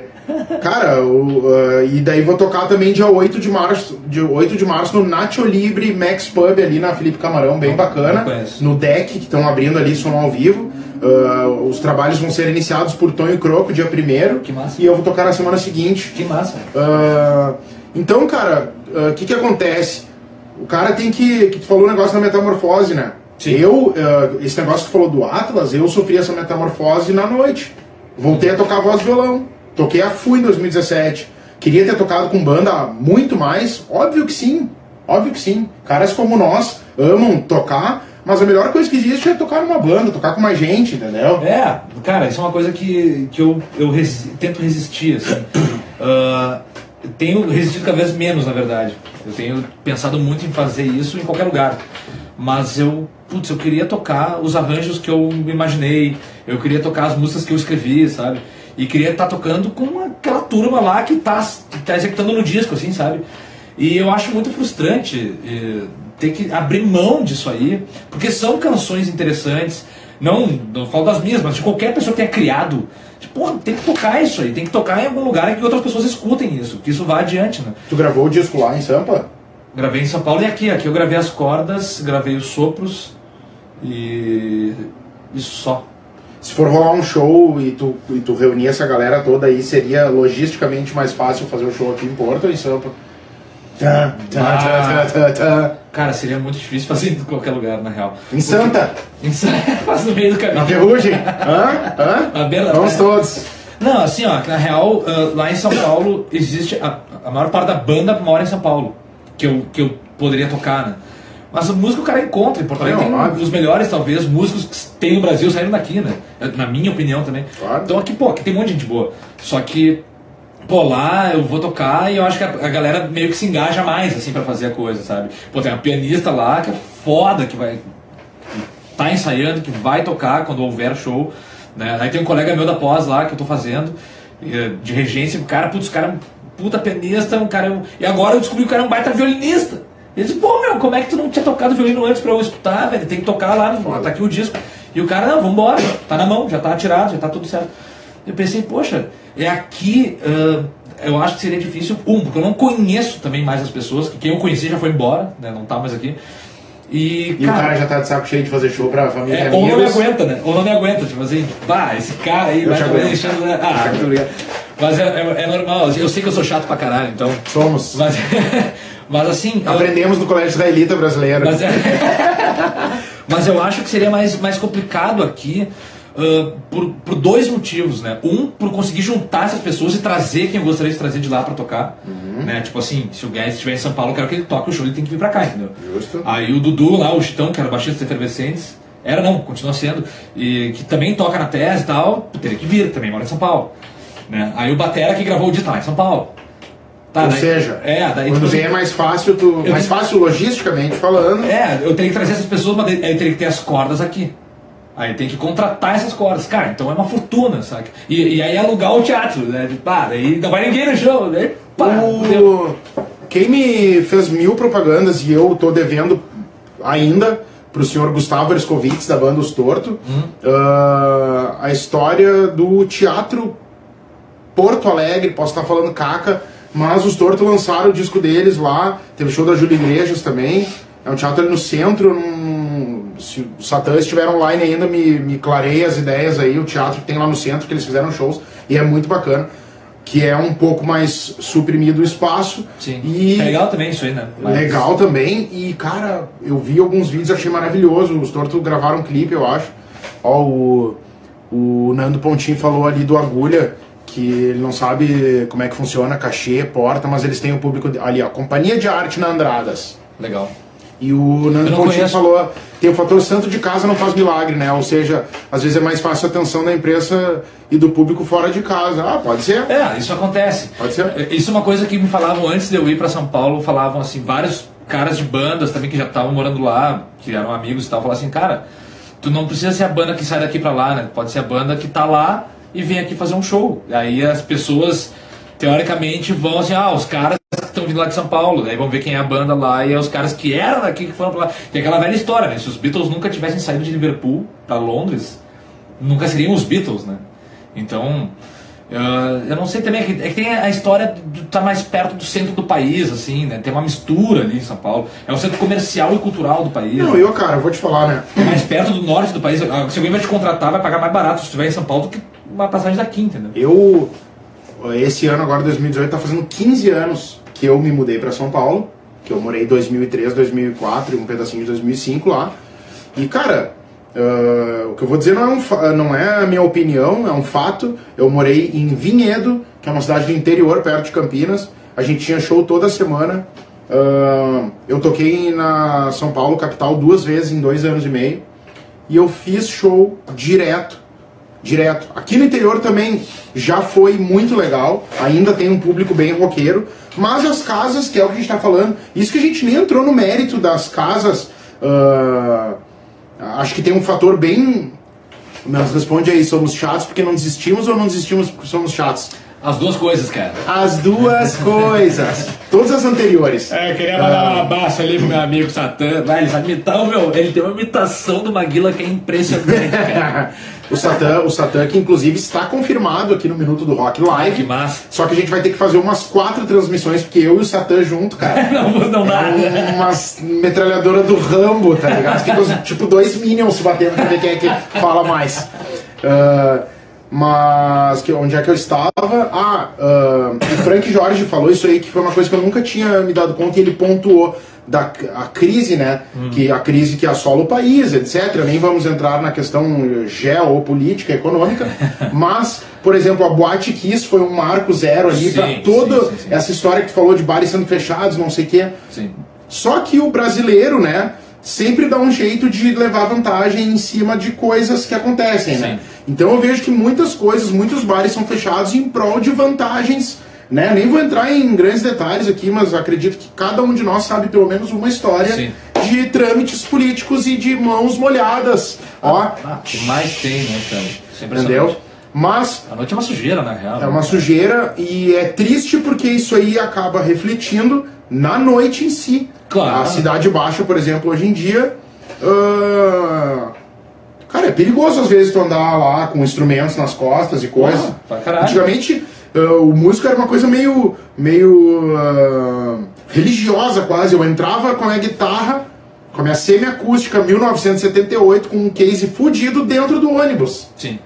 Cara, o, uh, e daí vou tocar também dia 8 de março, dia 8 de março no Nacho Libre Max Pub ali na Felipe Camarão, bem bacana. No deck, que estão abrindo ali som ao vivo. Uh, os trabalhos vão ser iniciados por Tonho Croco, dia 1 Que massa. E eu vou tocar na semana seguinte. Que massa. Ah, então, cara, o que que acontece? O cara tem que. que tu falou o negócio da metamorfose, né? Sim. Eu, ah, esse negócio que tu falou do Atlas, eu sofri essa metamorfose na noite. Voltei a tocar voz e violão. Toquei a FU em 2017. Queria ter tocado com banda muito mais. Óbvio que sim. Óbvio que sim. Caras como nós amam tocar, mas a melhor coisa que existe é tocar numa banda, tocar com mais gente, entendeu? É, cara, isso é uma coisa que, que eu, eu resi- tento resistir, assim. Tenho resistido cada vez menos, na verdade. Eu tenho pensado muito em fazer isso em qualquer lugar. Mas eu, putz, eu queria tocar os arranjos que eu imaginei, eu queria tocar as músicas que eu escrevi, sabe? E queria estar tocando com aquela turma lá que tá, que tá executando no disco, assim, sabe? E eu acho muito frustrante eh, ter que abrir mão disso aí, porque são canções interessantes. Não, não falo das minhas, mas de qualquer pessoa que tenha criado. Porra, tem que tocar isso aí, tem que tocar em algum lugar em que outras pessoas escutem isso, que isso vá adiante, né? Tu gravou o disco lá em Sampa? Gravei em São Paulo e aqui. Aqui eu gravei as cordas, gravei os sopros e. Isso só. Se for rolar um show e tu, e tu reunir essa galera toda aí, seria logisticamente mais fácil fazer o show aqui em Porto ou em Sampa? Tá, tá, tá, tá, tá. Cara, seria muito difícil fazer em qualquer lugar, na real. Em Santa, Em São- Quase no meio do na caminho. Ferrugem. Hã? Hã? Na beira Vamos todos. Não, assim, ó, na real, ah, lá em São Paulo existe. A, a maior parte da banda mora em São Paulo, que eu, que eu poderia tocar, né? Mas a música o cara encontra. Em Porto Alegre tem óbvio. os melhores, talvez, músicos que tem no Brasil saíram daqui, né? Na minha opinião também. Claro. Então aqui, pô, aqui tem um monte de gente boa. Só que pô, lá eu vou tocar e eu acho que a, a galera meio que se engaja mais, assim, pra fazer a coisa, sabe? Pô, tem uma pianista lá que é foda, que vai. que tá ensaiando, que vai tocar quando houver show, né? Aí tem um colega meu da pós lá que eu tô fazendo, de regência, o cara, putz, o cara é um puta pianista, um cara. é um- E agora eu descobri que o cara é um baita violinista. Ele disse, pô, meu, como é que tu não tinha tocado violino antes pra eu escutar, velho? Tem que tocar lá, tá aqui o disco. E o cara, não, vambora, tá na mão, já tá atirado, já tá tudo certo. Eu pensei, poxa, é aqui. ah, eu acho que seria difícil, um, porque eu não conheço também mais as pessoas, que quem eu conheci já foi embora, né? Não tá mais aqui. E, E o cara já tá de saco cheio de fazer show pra família é, ou não me aguenta, né? Ou não me aguenta, tipo assim, pá, esse cara aí Eu vai aguento. deixando. né? Ah, muito obrigado. Mas é, é- é normal, eu sei que eu sou chato pra caralho, então. Somos. Mas, mas assim. eu- Aprendemos no Colégio Israelita Brasileiro. mas, é- mas eu acho que seria mais, mais complicado aqui ah, por, por dois motivos, né? Um, por conseguir juntar essas pessoas e trazer quem eu gostaria de trazer de lá pra tocar. Né? Tipo assim, se o Guedes estiver em São Paulo, eu quero que ele toque o show, ele tem que vir pra cá, entendeu? Justo. Aí o Dudu lá, o Chitão, que era baixista efervescentes, era não, continua sendo, e que também toca na tese e tal, teria que vir, também mora em São Paulo. Né? Aí o Batera que gravou o disco tá lá em São Paulo. Tá, Ou daí- seja, é, daí, quando tipo vem assim, é mais fácil, tu, mais fácil logisticamente falando. é, eu teria que trazer essas pessoas, mas eu teria que ter as cordas aqui. Aí tem que contratar essas cordas. Cara, então é uma fortuna, saca? E, e aí alugar o teatro, né? Pá, daí não vai ninguém no show, daí pá. O... Quem me fez mil propagandas e eu tô devendo ainda pro senhor Gustavo Erskovitz da banda Os Torto Hum. ah, a história do teatro Porto Alegre, posso estar falando caca, mas os Torto lançaram o disco deles lá, teve show da Júlia Igrejas também, é um teatro ali no centro, num- se o Satã estiver online ainda, me, me clareia as ideias aí, o teatro que tem lá no centro, que eles fizeram shows, e é muito bacana, que é um pouco mais suprimido o espaço, Sim. e É legal também isso aí, né? Mas- Legal também, e cara, eu vi alguns vídeos, achei maravilhoso. Os Torto gravaram um clipe, eu acho. Ó, o, o Nando Pontinho falou ali do Agulha, que ele não sabe como é que funciona cachê, porta, mas eles têm o público ali, ó, Companhia de Arte na Andradas. Legal. E o Nando Pontinho conheço. falou, tem o fator santo de casa não faz milagre, né? Ou seja, às vezes é mais fácil a atenção da imprensa e do público fora de casa. Ah, pode ser. É, isso acontece. Pode ser. Isso é uma coisa que me falavam antes de eu ir pra São Paulo, falavam assim, vários caras de bandas também que já estavam morando lá, que eram amigos e tal, falavam assim, cara, tu não precisa ser a banda que sai daqui pra lá, né? Pode ser a banda que tá lá e vem aqui fazer um show. Aí as pessoas, teoricamente, vão assim, ah, os caras que estão vindo lá de São Paulo, daí vão ver quem é a banda lá e é os caras que eram daqui que foram pra lá. Tem aquela velha história, né? Se os Beatles nunca tivessem saído de Liverpool pra Londres, nunca seriam os Beatles, né? Então, ah, eu não sei também, é que, é que tem a história de estar mais perto do centro do país, assim, né? Tem uma mistura ali em São Paulo. É o centro comercial e cultural do país. Não, né? eu, cara, vou te falar, né? É mais perto do norte do país. Ah, Se alguém vai te contratar, vai pagar mais barato se estiver em São Paulo do que uma passagem daqui, entendeu? Eu, esse ano agora, 2018, tá fazendo 15 anos que eu me mudei para São Paulo, que eu morei em 2003, 2004 e um pedacinho de 2005 lá. E, cara, ah, o que eu vou dizer não é, um não é a minha opinião, é um fato. Eu morei em Vinhedo, que é uma cidade do interior, perto de Campinas. A gente tinha show toda semana. Ah, eu toquei na São Paulo, capital, duas vezes em dois anos e meio. E eu fiz show direto direto. Aqui no interior também já foi muito legal, ainda tem um público bem roqueiro, mas as casas, que é o que a gente está falando, isso que a gente nem entrou no mérito das casas, ah, acho que tem um fator bem. Mas responde aí, somos chatos porque não desistimos ou não desistimos porque somos chatos? As duas coisas, cara. As duas coisas. Todas as anteriores. É, eu queria mandar um abraço ali pro meu amigo Satã. Vai, ele sabe imitar o meu. Ele tem uma imitação do Maguila que é impressionante, cara. O Satã, o Satã que inclusive está confirmado aqui no Minuto do Rock Live. Que massa. Só que a gente vai ter que fazer umas quatro transmissões, porque eu e o Satã junto, cara. Não, não dá. É umas metralhadora do Rambo, tá ligado? Fica tipo dois Minions se batendo pra ver quem é que fala mais. Ah, mas que, onde é que eu estava? Ah, ah, o Frank Jorge falou isso aí, que foi uma coisa que eu nunca tinha me dado conta e ele pontuou da a crise, né? Que a crise que assola o país, etc. Nem vamos entrar na questão geopolítica, econômica, mas, por exemplo, a Boate Kiss foi um marco zero ali Sim, para sim, toda sim, sim. essa história que tu falou de bares sendo fechados, não sei o quê. Sim. Só que o brasileiro, né, sempre dá um jeito de levar vantagem em cima de coisas que acontecem, né? Sim. Então eu vejo que muitas coisas, muitos bares são fechados em prol de vantagens né? Nem vou entrar em grandes detalhes aqui, mas acredito que cada um de nós sabe pelo menos uma história Sim. de trâmites políticos e de mãos molhadas. Ó, Ah, que mais tem, né, impressionante. entendeu? Mas A noite é uma sujeira, na real. é uma né? sujeira e é triste porque isso aí acaba refletindo na noite em si. Claro. A Cidade Baixa, por exemplo, hoje em dia. ah, Cara, é perigoso às vezes tu andar lá com instrumentos nas costas e coisas. Ah. Antigamente, ah, o músico era uma coisa meio. meio. ah, religiosa quase. Eu entrava com a minha guitarra, com a minha semiacústica 1978, com um case fudido dentro do ônibus. Sim.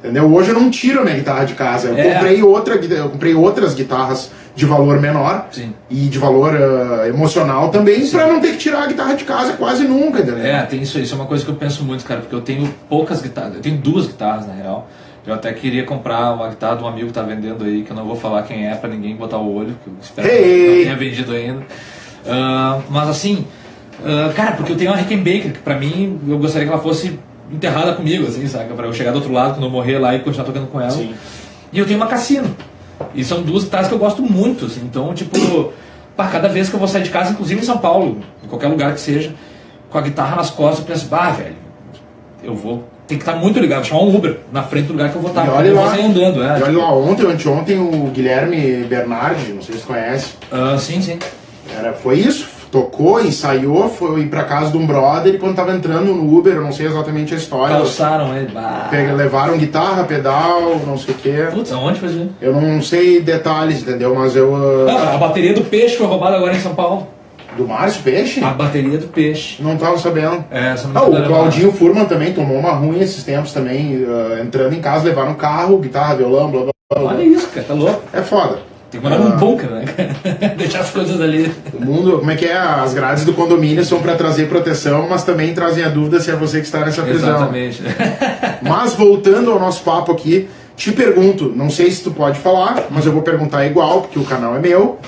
Entendeu? Hoje eu não tiro a minha guitarra de casa. Eu É. comprei outra, eu comprei outras guitarras de valor menor Sim. e de valor ah, emocional também, pra não ter que tirar a guitarra de casa quase nunca, entendeu? É, tem isso aí. Isso é uma coisa que eu penso muito, cara, porque eu tenho poucas guitarras. Eu tenho duas guitarras, na real. Eu até queria comprar uma guitarra de um amigo que tá vendendo aí, que eu não vou falar quem é pra ninguém botar o olho, que eu espero Hey! que não tenha vendido ainda. Ah, mas assim, ah, cara, porque eu tenho uma Rickenbacker, que pra mim eu gostaria que ela fosse enterrada comigo, assim, sabe? Pra eu chegar do outro lado quando eu morrer lá e continuar tocando com ela. Sim. E eu tenho uma Cassino. E são duas guitarras que eu gosto muito, assim. Então, tipo, pá, cada vez que eu vou sair de casa, inclusive em São Paulo, em qualquer lugar que seja, com a guitarra nas costas, eu penso, bah, velho, eu vou ter que estar muito ligado, chamar um Uber na frente do lugar que eu vou estar. E porque olha lá. andando, é. E olha lá, ontem ou anteontem o Guilherme Bernardi, não sei se você conhece, Ah, sim, sim. era, foi isso, tocou, ensaiou, foi pra casa de um brother e quando tava entrando no Uber, eu não sei exatamente a história, Calçaram ele, bah. levaram guitarra, pedal, não sei o que. Putz, aonde foi isso? Eu não sei detalhes, entendeu? Mas eu. ah, Ah, a bateria do peixe foi roubada agora em São Paulo. Do Márcio Peixe? A bateria do peixe. Não tava sabendo. É, essa não Ah, o Claudinho Furman também tomou uma ruim esses tempos também, ah, entrando em casa, levaram um carro, guitarra, violão, blá blá blá. Olha isso, cara, tá louco. É foda. Tem que mandar num bunker, né? Deixar as coisas ali. O mundo, como é que é? As grades do condomínio são pra trazer proteção, mas também trazem a dúvida se é você que está nessa prisão. Exatamente. Mas voltando ao nosso papo aqui, te pergunto, não sei se tu pode falar, mas eu vou perguntar igual, porque o canal é meu.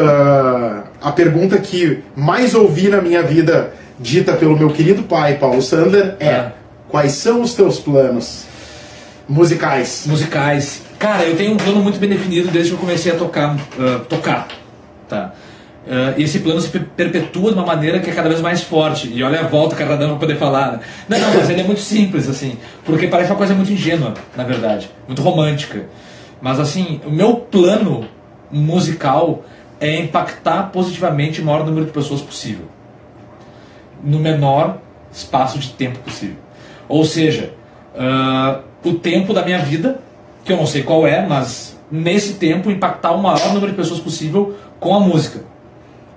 Ah, a pergunta que mais ouvi na minha vida, dita pelo meu querido pai, Paulo Sander, é: Ah. quais são os teus planos musicais? musicais. Cara, eu tenho um plano muito bem definido desde que eu comecei a tocar. ah, tocar. Tá? E esse plano se per- perpetua de uma maneira que é cada vez mais forte. E olha a volta que a dando pra poder falar. Né? Não, não, mas ele é muito simples, assim. Porque parece uma coisa muito ingênua, na verdade. Muito romântica. Mas assim, o meu plano musical é impactar positivamente o maior número de pessoas possível. No menor espaço de tempo possível. Ou seja, ah, o tempo da minha vida, que eu não sei qual é, mas nesse tempo impactar o maior número de pessoas possível com a música,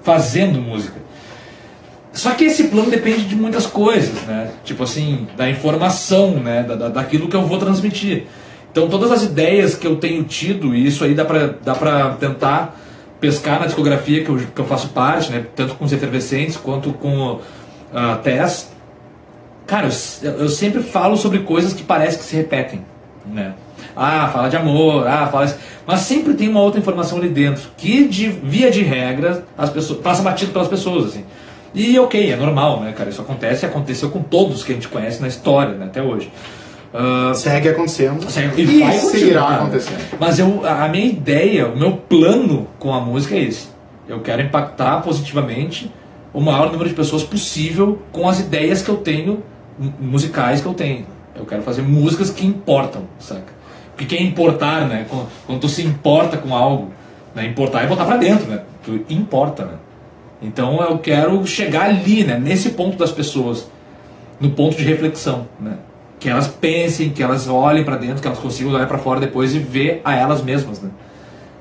fazendo música. Só que esse plano depende de muitas coisas, né? Tipo assim, da informação, né? Da, da- daquilo que eu vou transmitir. Então todas as ideias que eu tenho tido, e isso aí dá pra, dá pra tentar pescar na discografia que eu, que eu faço parte, né? Tanto com os efervescentes quanto com a Tess. Cara, eu, eu sempre falo sobre coisas que parece que se repetem, né? Ah, fala de amor, ah, fala isso. Mas sempre tem uma outra informação ali dentro, que de, via de regra as pessoas passa batido pelas pessoas, assim. E ok, é normal, né, cara? Isso acontece e aconteceu com todos que a gente conhece na história, né, até hoje. Ah, Segue acontecendo. Segue- E, vai seguirá acontecendo. Mas eu, a minha ideia, o meu plano com a música é esse. Eu quero impactar positivamente o maior número de pessoas possível com as ideias que eu tenho, mu- musicais que eu tenho. Eu quero fazer músicas que importam, saca? O que que é importar, né? Quando, quando tu se importa com algo, né? Importar é botar pra dentro, né? Tu importa, né? Então eu quero chegar ali, né? Nesse ponto das pessoas no ponto de reflexão, né? Que elas pensem, que elas olhem para dentro, que elas consigam olhar para fora depois e ver a elas mesmas, né?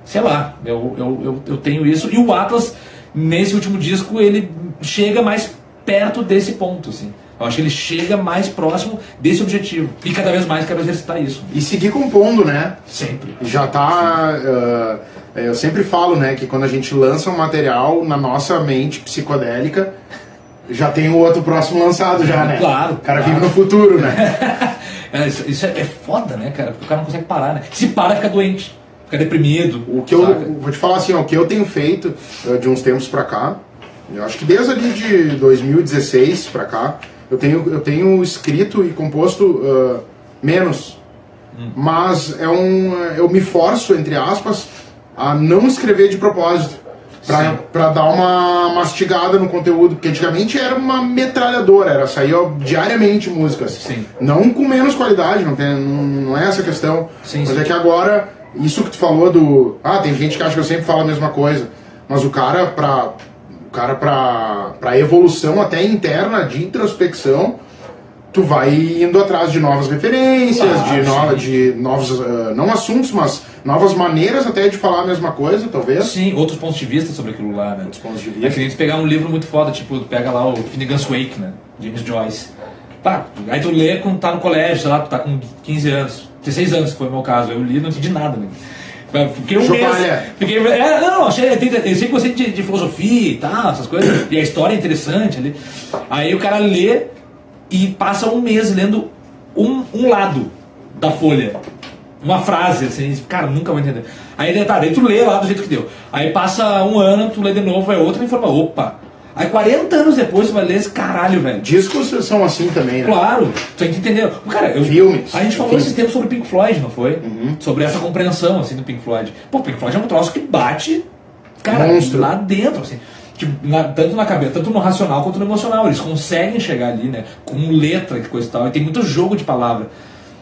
Sei lá, eu, eu, eu, eu tenho isso. E o Atlas, nesse último disco, ele chega mais perto desse ponto, assim. Eu acho que ele chega mais próximo desse objetivo. E cada vez mais quero exercitar isso. E seguir compondo, né? Sempre. Já tá. ah, eu sempre falo, né, que quando a gente lança um material na nossa mente psicodélica, já tem o outro próximo lançado já, né? Claro, O cara claro. vive no futuro, né? É, isso isso é, é foda, né, cara? Porque o cara não consegue parar, né? Se para, fica doente. Fica deprimido. O que eu saca? vou te falar assim, ó, o que eu tenho feito ah, de uns tempos pra cá, eu acho que desde ali de 2016 pra cá, eu tenho, eu tenho escrito e composto ah, menos. Mas é um. Eu me forço, entre aspas, a não escrever de propósito. Pra, pra dar uma mastigada no conteúdo, porque antigamente era uma metralhadora, era saía diariamente músicas. Sim. Não com menos qualidade, não, tem, não, não é essa questão. Sim, mas sim. é que agora, isso que tu falou do. Ah, tem gente que acha que eu sempre falo a mesma coisa. Mas o cara, pra. O cara, pra, pra evolução até interna de introspecção, tu vai indo atrás de novas referências, Ah, de, no- de novos. ah, não assuntos, mas novas maneiras até de falar a mesma coisa, talvez. Sim, outros pontos de vista sobre aquilo lá, né? Outros pontos de É vista. que nem tu pegar um livro muito foda, tipo, tu pega lá o Finnegan's Wake, né? James Joyce. Pá, aí tu lê quando tá no colégio, sei lá, tu tá com 15 anos, 16 anos, que foi o meu caso. Eu li e não entendi nada, né? Fiquei um mês. Fiquei, é, não, achei, eu sempre gostei de, de filosofia e tal, essas coisas. E a história é interessante ali. Aí o cara lê e passa um mês lendo um, um lado da folha. Uma frase, assim, cara, nunca vou entender. Aí tá, daí tu lê lá do jeito que deu. Aí passa um ano, tu lê de novo, é outra informa. Opa! Aí 40 anos depois tu vai ler esse caralho, velho. Discos são assim também, né? Claro, tu tem que entender. Cara, eu, Filmes. A gente falou Filmes. esse tempo sobre Pink Floyd, não foi? Uhum. Sobre essa compreensão, assim, do Pink Floyd. Pô, Pink Floyd é um troço que bate, cara, Monstro. lá dentro, assim. Tipo, na- tanto na cabeça, tanto no racional quanto no emocional. Eles conseguem chegar ali, né? Com letra e coisa e tal. E tem muito jogo de palavra.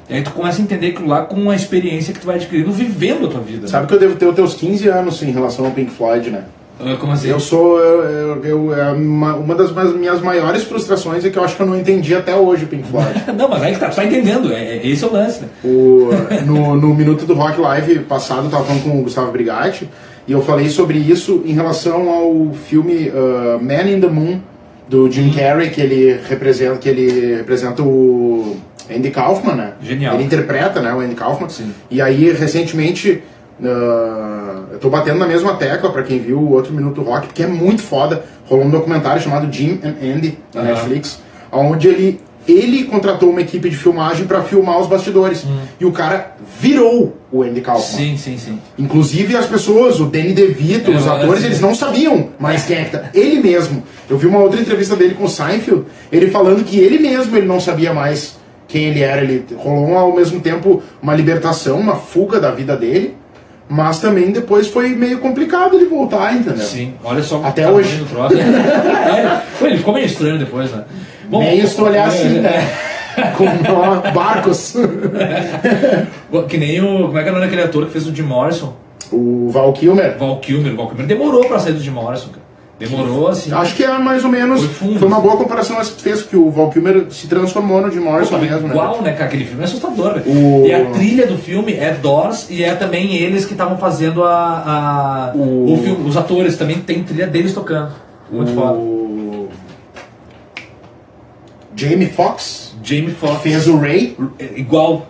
E aí tu começa a entender aquilo lá com a experiência que tu vai adquirindo vivendo a tua vida. Sabe que eu devo ter os teus 15 anos em relação ao Pink Floyd, né? né? Ah, Como assim? Eu sou. Eu, eu, eu- é uma, das minhas maiores frustrações é que eu acho que eu não entendi até hoje o Pink Floyd. Não, mas aí que tá, tu tá entendendo. É, é- esse é o lance, né? O, no, no Minuto do Rock Live passado, eu tava falando com o Gustavo Brigatti e eu falei sobre isso em relação ao filme uh, Man in the Moon, do Jim Carrey, que ele representa, que ele representa o Andy Kaufman, né? Genial. Ele interpreta né, o Andy Kaufman. Sim. E aí, recentemente, uh, eu tô batendo na mesma tecla pra quem viu o outro Minuto Rock, porque é muito foda. Rolou um documentário chamado Jim and Andy na. Netflix, onde ele, ele contratou uma equipe de filmagem pra filmar os bastidores. E o cara virou o Andy Kaufman. Sim, sim, sim. Inclusive as pessoas, o Danny DeVito, É, os atores, eles não sabiam mais quem é que tá. Ele mesmo. Eu vi uma outra entrevista dele com o Seinfeld, ele falando que ele mesmo ele não sabia mais quem ele era. Ele rolou ao mesmo tempo uma libertação, uma fuga da vida dele, mas também depois foi meio complicado ele voltar, entendeu? Sim, olha só Até tamanho hoje. troço. é, pô, ele ficou meio estranho depois, né? Nem se tu olhar assim, é, né? Com barcos. que nem o. Como é que é o nome daquele ator que fez o Jim Morrison? o Val Kilmer. Val Kilmer. O Val Kilmer demorou pra sair do Jim Morrison, cara. Demorou assim. Acho que é mais ou menos. Foi Foi uma assim. boa comparação essa que fez, porque o Val Kilmer se transformou no Jim Morrison Pô, mesmo, né? igual, né, cara? Aquele filme é assustador, velho. O- E a trilha do filme é Doors e é também eles que estavam fazendo a. a- O- o... filme. Os atores também tem trilha deles tocando. Muito foda. Jamie Foxx Jamie Foxx. fez o Ray. Igual.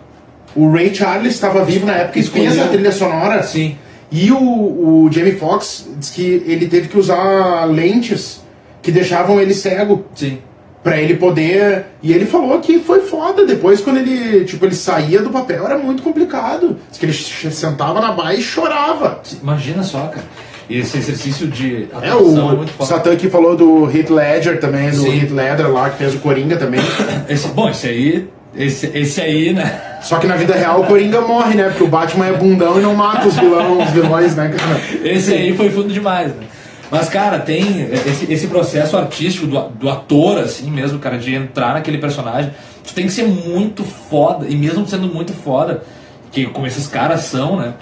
O Ray Charles estava vivo na época e fez a trilha sonora. Sim. E o, o Jamie Foxx diz que ele teve que usar lentes que deixavam ele cego Sim. Pra ele poder. E ele falou que foi foda. Depois, quando ele, tipo, ele saía do papel, era muito complicado. Diz que ele sentava na baia e chorava. Imagina só, cara. E esse exercício de É, atuação é, o muito foda. Satan que falou do Heath Ledger também, do Sim. Heath Ledger lá, que fez o Coringa também. Esse, bom, esse aí. Esse, esse aí, né? Só que na vida real o Coringa morre, né? Porque o Batman é bundão e não mata os vilões, os vilões né, cara? Esse aí foi fundo demais, né? Mas, cara, tem esse, esse processo artístico do, do ator, assim mesmo, cara, de entrar naquele personagem. Tu tem que ser muito foda, e mesmo sendo muito foda, que como esses caras são, né?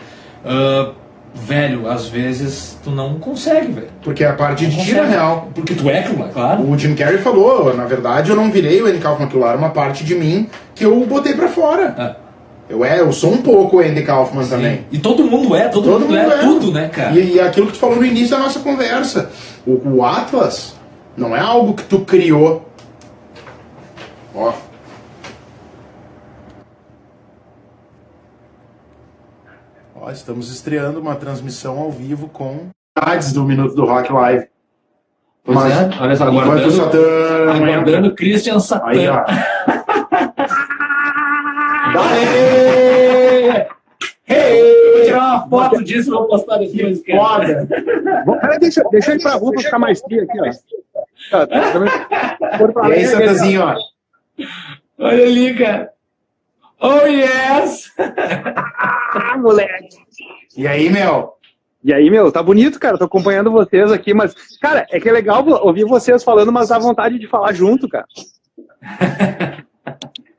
ah, velho, às vezes tu não consegue, velho. Porque a parte de tira consegue. real. Porque tu é aquilo claro. O Jim Carrey falou, na verdade eu não virei o Andy Kaufman, aquilo lá era uma parte de mim que eu botei pra fora. Ah, Eu, é, eu sou um pouco o Andy Kaufman também. sim. E todo mundo é, todo, mundo, é, tudo, né, cara? E, e aquilo que tu falou no início da nossa conversa. O, o Atlas não é algo que tu criou. Ó. Ó, estamos estreando uma transmissão ao vivo com novidades do Minuto do Rock Live. Pois Mas, é, olha só, o aguardando, Satã aguardando Christian Satan. Aí, ó. Aê! Vou tirar uma foto disso e vou postar Stories, cara. Foda! Peraí, deixa, deixa ele pra rua pra ficar mais frio aqui, ó. Tá? For pra E aí, lá, Satanzinho, ó. Olha ali, cara. Oh, yes! Ah, moleque. E aí, meu? E aí, meu, tá bonito, cara. Tô acompanhando vocês aqui, mas, cara, é que é legal ouvir vocês falando, mas dá vontade de falar junto, cara.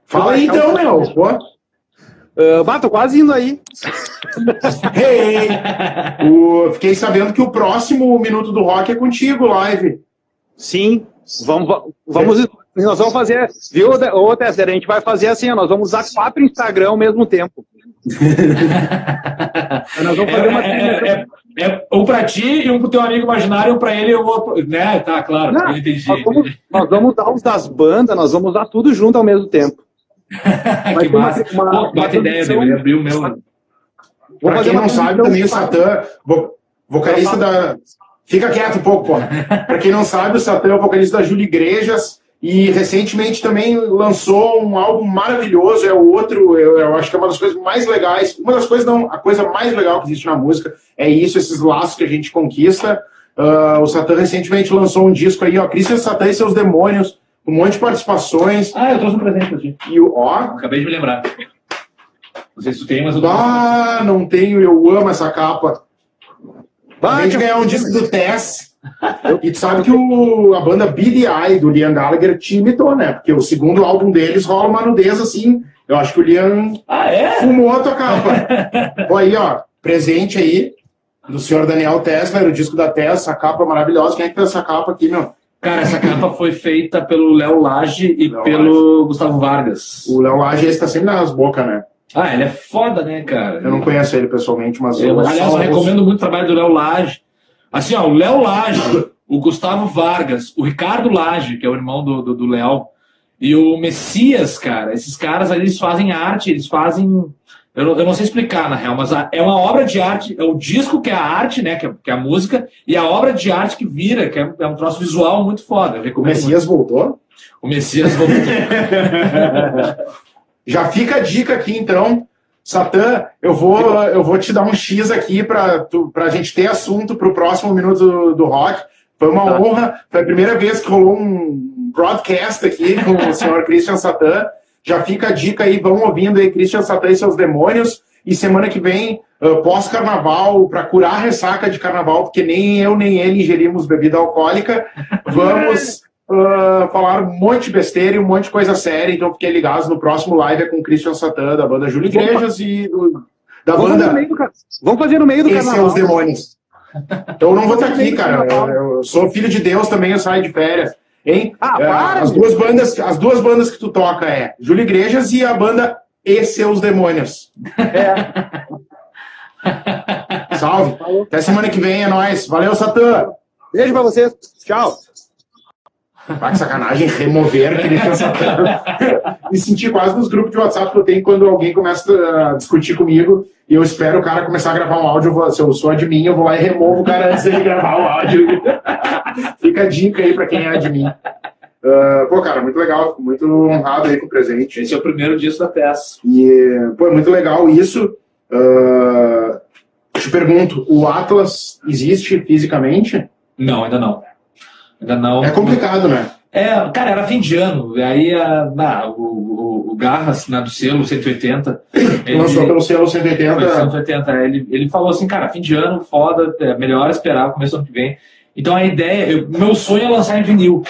Fala aí então, meu. Pô. Uh, bah, tô quase indo aí. hey, o, fiquei sabendo que o próximo Minuto do Rock é contigo, live. Sim, vamos, vamos, nós vamos fazer, viu, ô Tesser, a gente vai fazer assim, nós vamos usar quatro Instagram ao mesmo tempo. nós vamos fazer uma é, é, é, um para ti e um pro teu amigo imaginário, um para ele e o outro, né? Tá, claro, Não, eu entendi. Nós vamos, nós vamos usar os das bandas, nós vamos usar tudo junto ao mesmo tempo. que massa. Uma, uma, Pô, uma ideia, eu ia abrir o meu. Pra quem não sabe, também o Satã, vocalista da. Fica quieto um pouco, pô. pra quem não sabe, o Satã é o vocalista da Júlia Igrejas e recentemente também lançou um álbum maravilhoso, é o outro, eu, eu, acho que é uma das coisas mais legais, uma das coisas não, a coisa mais legal que existe na música é isso, esses laços que a gente conquista. Uh, o Satã recentemente lançou um disco aí, ó, Christian Satã e seus demônios, um monte de participações. Ah, eu trouxe um presente pra ti. E o, ó. Acabei de me lembrar. Não sei se tu tem, mas eu tô. Ah, não tenho, eu amo essa capa. Acabei de ganhar um disco do Tess. e tu sabe que o, a banda Billy Eye do Liam Gallagher te imitou, né? Porque o segundo álbum deles rola uma nudez assim. Eu acho que o Liam ah, é? fumou a tua capa. Pô, aí, ó, presente aí do senhor Daniel Tesla, o disco da Tess, essa capa maravilhosa. Quem é que fez essa capa aqui, meu? Cara, essa capa foi feita pelo Léo Lage e Léo pelo Lage. Gustavo Vargas. O Léo Lage está sempre nas bocas, né? Ah, ele é foda, né, cara? Eu não conheço ele pessoalmente, mas... Eu, aliás, eu recomendo muito o trabalho do Léo Lage. Assim, ó, o Léo Lage, o Gustavo Vargas, o Ricardo Lage, que é o irmão do, do, do Léo, e o Messias, cara, esses caras ali, eles fazem arte, eles fazem eu não, eu não sei explicar, na real, mas a, é uma obra de arte, é o disco que é a arte, né, que é, que é a música, e a obra de arte que vira, que é, é um troço visual muito foda. o Messias muito. voltou? O Messias voltou. Já fica a dica aqui, então. Satã, eu vou, eu vou te dar um X aqui para a gente ter assunto para o próximo Minuto do, do Rock. Foi uma tá. honra, foi a primeira vez que rolou um broadcast aqui com o senhor Christian Satã. Já fica a dica aí, vão ouvindo aí Christian Satã e seus demônios. E semana que vem, uh, pós-carnaval, para curar a ressaca de carnaval, porque nem eu nem ele ingerimos bebida alcoólica, vamos uh, falar um monte de besteira e um monte de coisa séria. Então fiquem ligados no próximo live é com Christian Satã, da banda Júlio Igrejas e do, da vamos banda. Fazer do, vamos fazer no meio do Esse carnaval. é os demônios. Então eu não vou estar aqui, cara. Eu, eu sou filho de Deus também, eu saio de férias. Hein? Ah, é, as, duas bandas, as duas bandas que tu toca é Júlio Igrejas e a banda E Seus Demônios. É. Salve. Falou. Até semana que vem, é nóis. Valeu, Satã. Beijo pra vocês. Tchau. Ah, que sacanagem remover aquele Satã. Me senti quase nos grupos de WhatsApp que eu tenho quando alguém começa a discutir comigo e eu espero o cara começar a gravar um áudio. Vou, se eu sou admin, eu vou lá e removo o cara antes dele gravar o áudio. Fica a dica aí para quem é admin. Uh, pô, cara, muito legal, fico muito honrado aí com o presente. Esse é o primeiro disco da peça. E, pô, é muito legal isso. Uh, te pergunto, o Atlas existe fisicamente? Não, ainda não. Ainda não. É complicado, né? É, cara, era fim de ano. Aí a, ah, o, o, o Garras, né, do selo 180. Ele, Lançou pelo selo 180. 180. Ele, ele falou assim, cara, fim de ano, foda, é melhor esperar, começo do ano que vem. Então a ideia, eu, meu sonho é lançar em vinil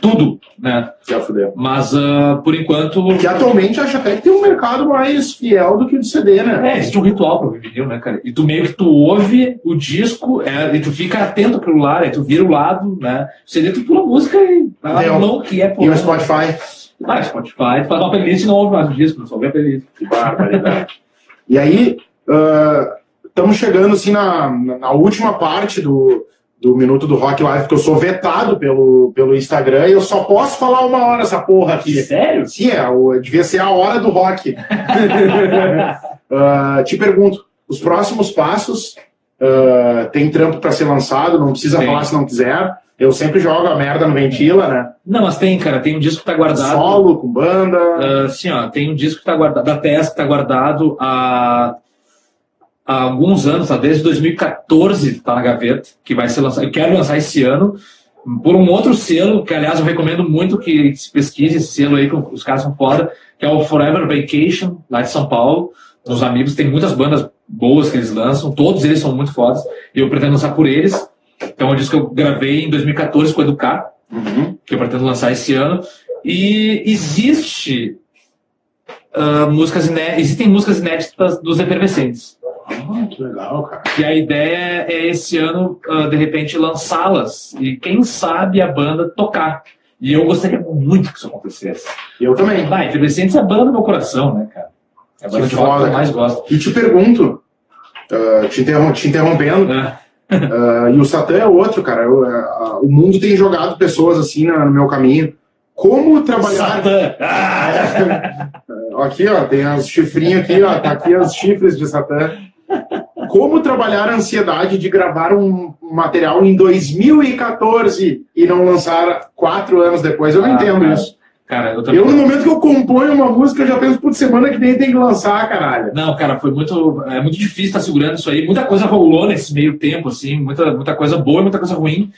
tudo, né? Já fudeu. Mas, uh, por enquanto... Que atualmente acho até que tem um mercado mais fiel do que o de CD, né? É, existe um ritual para ouvir vinil, né, cara? E tu meio que tu ouve o disco é, e tu fica atento pro lado, aí tu vira o lado, né? O CD tu pula a música e... Ah, não, que é... E o Spotify? Ah, Spotify, tu faz uma playlist e não ouve mais o disco, só ouve a playlist. Que barbaridade. e aí, estamos uh, chegando, assim, na, na última parte do do Minuto do Rock Live, que eu sou vetado pelo, pelo Instagram e eu só posso falar uma hora essa porra aqui. Sério? Sim, é, devia ser a hora do rock. uh, te pergunto, os próximos passos, uh, tem trampo para ser lançado, não precisa tem. falar se não quiser. Eu sempre jogo a merda no Ventila, né? Não, mas tem, cara, tem um disco que tá guardado. Solo, com banda. Uh, sim, ó, tem um disco que tá guardado, da TES que tá guardado a há alguns anos, tá? desde 2014 está na gaveta, que vai ser lançado. Eu quero lançar esse ano por um outro selo, que aliás eu recomendo muito que se pesquise esse selo aí, que os caras são foda, que é o Forever Vacation, lá de São Paulo. nos amigos, tem muitas bandas boas que eles lançam, todos eles são muito fodas, e eu pretendo lançar por eles. Então é um disco que eu gravei em 2014 com o Educar, Uhum. que eu pretendo lançar esse ano. E existe ah, músicas iné- existem músicas inéditas dos Efervescentes. Ah, que legal, cara. E a ideia é esse ano, ah, de repente, lançá-las e quem sabe a banda tocar. E eu gostaria muito que isso acontecesse. Eu também. Vai, Efervescentes é a banda do meu coração, né, cara? É a banda Que de foda, que eu mais gosto. E te pergunto, ah, te, interrom- te interrompendo, É. ah, e o Satã é outro, cara. Eu, ah, o mundo tem jogado pessoas assim no meu caminho. Como trabalhar. Satã! Ah! Aqui, ó, tem as chifrinhos aqui, ó. Tá aqui as chifres de Satã. Como trabalhar a ansiedade de gravar um material em 2014 e não lançar quatro anos depois? Eu não Ah, entendo cara. isso. Cara, eu também. Eu, no momento que eu componho uma música, eu já penso, por semana que vem tem que lançar, caralho. Não, cara, foi muito. É muito difícil estar segurando isso aí. Muita coisa rolou nesse meio tempo, assim, muita, muita coisa boa e muita coisa ruim.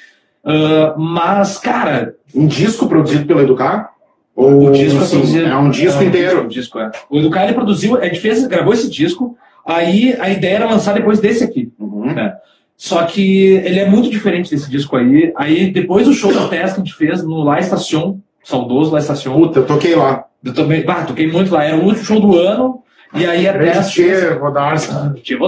Ah, mas, cara, Um disco produzido pelo Educar? Ou o disco sim, é produzido. é um disco é inteiro? Um disco, é. O Educar ele produziu, a gente fez, gravou esse disco, aí a ideia era lançar depois desse aqui. Uhum. Só que ele é muito diferente desse disco aí. Aí depois do show da Testa que a gente fez no La Estacion, saudoso La Estacion, Puta, eu toquei lá. eu também, bah, toquei muito lá, era o último show do ano, e aí a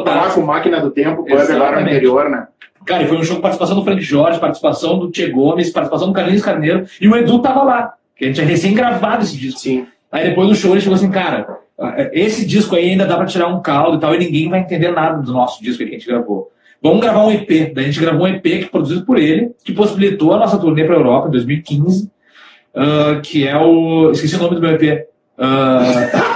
Tá lá votado. com Máquina do Tempo, Pub, agora no anterior, né? Cara, e foi um show com participação do Frank Jorge, participação do Tchê Gomes, participação do Carlinhos Carneiro, e o Edu tava lá, que a gente tinha recém gravado esse disco. Sim. Aí depois do show ele chegou assim, cara, esse disco aí ainda dá pra tirar um caldo e tal, e ninguém vai entender nada do nosso disco que a gente gravou. Vamos gravar um EP. Daí a gente gravou um EP que produzido por ele, que possibilitou a nossa turnê pra Europa em 2015, ah, que é o. Esqueci o nome do meu EP. Ah,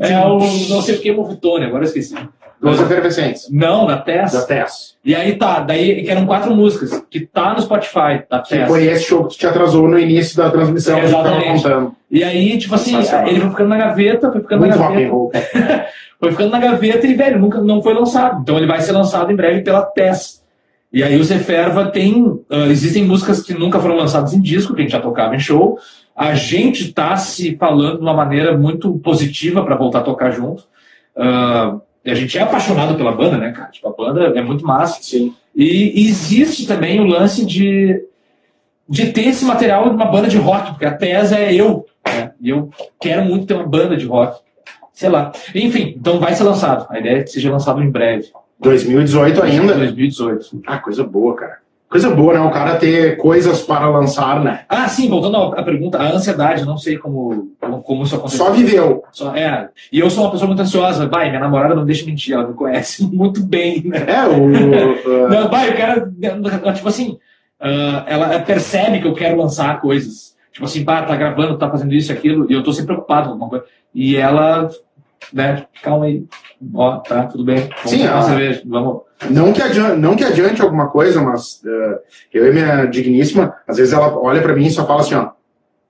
é o. Não sei o que, Movitone, agora eu esqueci. Dos efervescentes. Não, da Tess. Da Tess. E aí tá, daí que eram quatro músicas, que tá no Spotify, da Que Tess. foi esse show que te atrasou no início da transmissão que tava Exatamente. E aí, tipo assim, ele foi ficando na gaveta, foi ficando Muito na gaveta. Foi ficando na gaveta e, velho, nunca não foi lançado. Então ele vai ser lançado em breve pela Tess. E aí o Zeferva tem. ah, existem músicas que nunca foram lançadas em disco, que a gente já tocava em show. A gente tá se falando de uma maneira muito positiva para voltar a tocar junto. E a gente é apaixonado pela banda, né, cara? Tipo, a banda é muito massa. Sim. E existe também o lance de, de ter esse material de uma banda de rock, porque a tese é eu. Né? E eu quero muito ter uma banda de rock. Sei lá. Enfim, então vai ser lançado. A ideia é que seja lançado em breve. 2018 ainda. 2018. Ah, coisa boa, cara. Coisa boa, né? O cara ter coisas para lançar, né? Ah, sim, voltando à pergunta, a ansiedade, eu não sei como, como, como isso aconteceu. Só viveu. Só- é. E eu sou uma pessoa muito ansiosa. Vai, minha namorada não deixa mentir, ela me conhece muito bem, né? É, o. uh, Não, vai, o cara, tipo assim, ah, ela percebe que eu quero lançar coisas. Tipo assim, pá, tá gravando, tá fazendo isso e aquilo, e eu tô sempre preocupado com alguma coisa. E ela, né, calma aí. Ó, tá, tudo bem. Vamos Sim, ah. cerveja, vamos. não, que adiante, não que adiante alguma coisa, mas uh, eu e minha digníssima, às vezes ela olha pra mim e só fala assim, ó.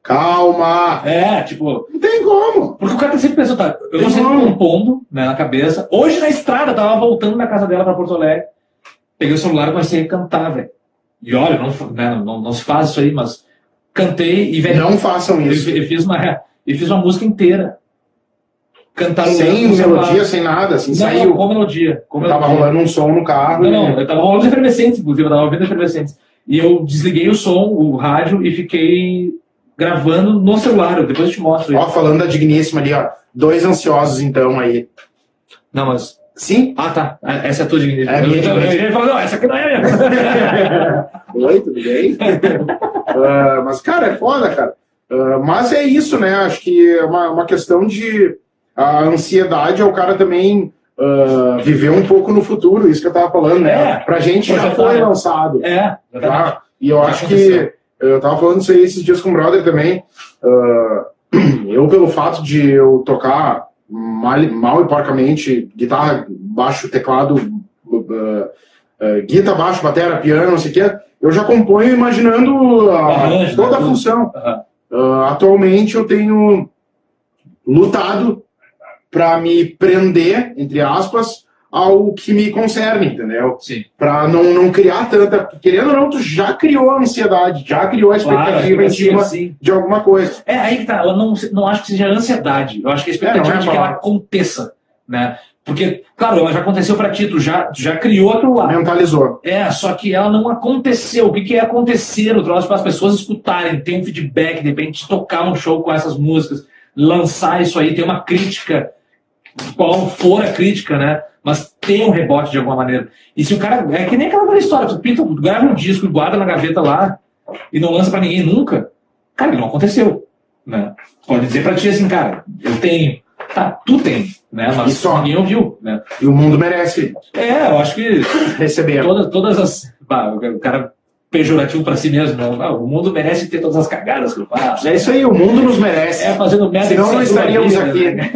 Calma! É, tipo, Não tem como! porque o cara tá sempre pensando, tá, eu tô sempre compondo, né, na cabeça. Hoje na estrada, eu tava voltando na casa dela pra Porto Alegre. Peguei o celular e comecei a cantar, velho. E olha, não, né, não, não se faz isso aí, mas cantei e, velho, Não façam isso. eu fiz uma, eu fiz uma música inteira. Cantarolando Sem melodia, sem nada, assim, Não, saiu. não, com melodia. Com Tava melodia. rolando um som no carro. Não, não, eu tava rolando efervescentes, inclusive, eu tava ouvindo efervescentes. E eu desliguei o som, o rádio, e fiquei gravando no celular. Eu- Depois eu te mostro. Ó, falando da digníssima ali, ó. Dois ansiosos, então, aí. Não, mas. Sim? Ah, tá. Essa é a tua dignidade. É a eu, minha eu, eu, falar, não, essa aqui não é a minha. Oi, tudo bem? Ah, mas, cara, é foda, cara. Ah, mas é isso, né? Acho que é uma, uma questão de. A ansiedade é o cara também ah, viver um pouco no futuro, isso que eu tava falando, né? É. Pra gente já Projetar, foi né? lançado. É. Tá? E eu Já acho aconteceu. que. Eu tava falando isso aí esses dias com o brother também. ah, eu, pelo fato de eu tocar mal, mal e porcamente guitarra, baixo, teclado, uh, uh, guitarra, baixo, bateria, piano, não sei o quê, eu já componho imaginando a- Arranjo, toda né, a tudo. função. Ah, atualmente eu tenho lutado para me prender, entre aspas, ao que me concerne, entendeu? Sim. Pra não, não criar tanta. Querendo ou não, tu já criou a ansiedade, já criou a Claro, expectativa a em cima expectativa, sim. de alguma coisa. É aí que tá. Ela não, não acho que seja ansiedade. Eu acho que a expectativa É, não é de que ela aconteça, né? Porque, claro, ela já aconteceu pra ti, tu já, tu já criou aquilo lá. Mentalizou. É, só que ela não aconteceu. O que, que é acontecer? O troço para as pessoas escutarem, ter um feedback, de repente tocar um show com essas músicas, lançar isso aí, ter uma crítica, qual for a crítica, né? Mas ter um rebote de alguma maneira. E se o cara. É que nem aquela história, tu pinta, tu grava um disco e guarda na gaveta lá e não lança pra ninguém nunca, cara, não aconteceu. Né? Pode dizer pra ti assim, cara, eu tenho. Tá, tu tem, né? Mas E só. ninguém ouviu, né? E o mundo merece É, eu acho que receber. todas, todas as. bah, o cara pejorativo pra si mesmo, né? Ah, o mundo merece ter todas as cagadas que eu faço. É isso aí, o mundo nos merece. É fazendo merda Senão não estaríamos aqui. né?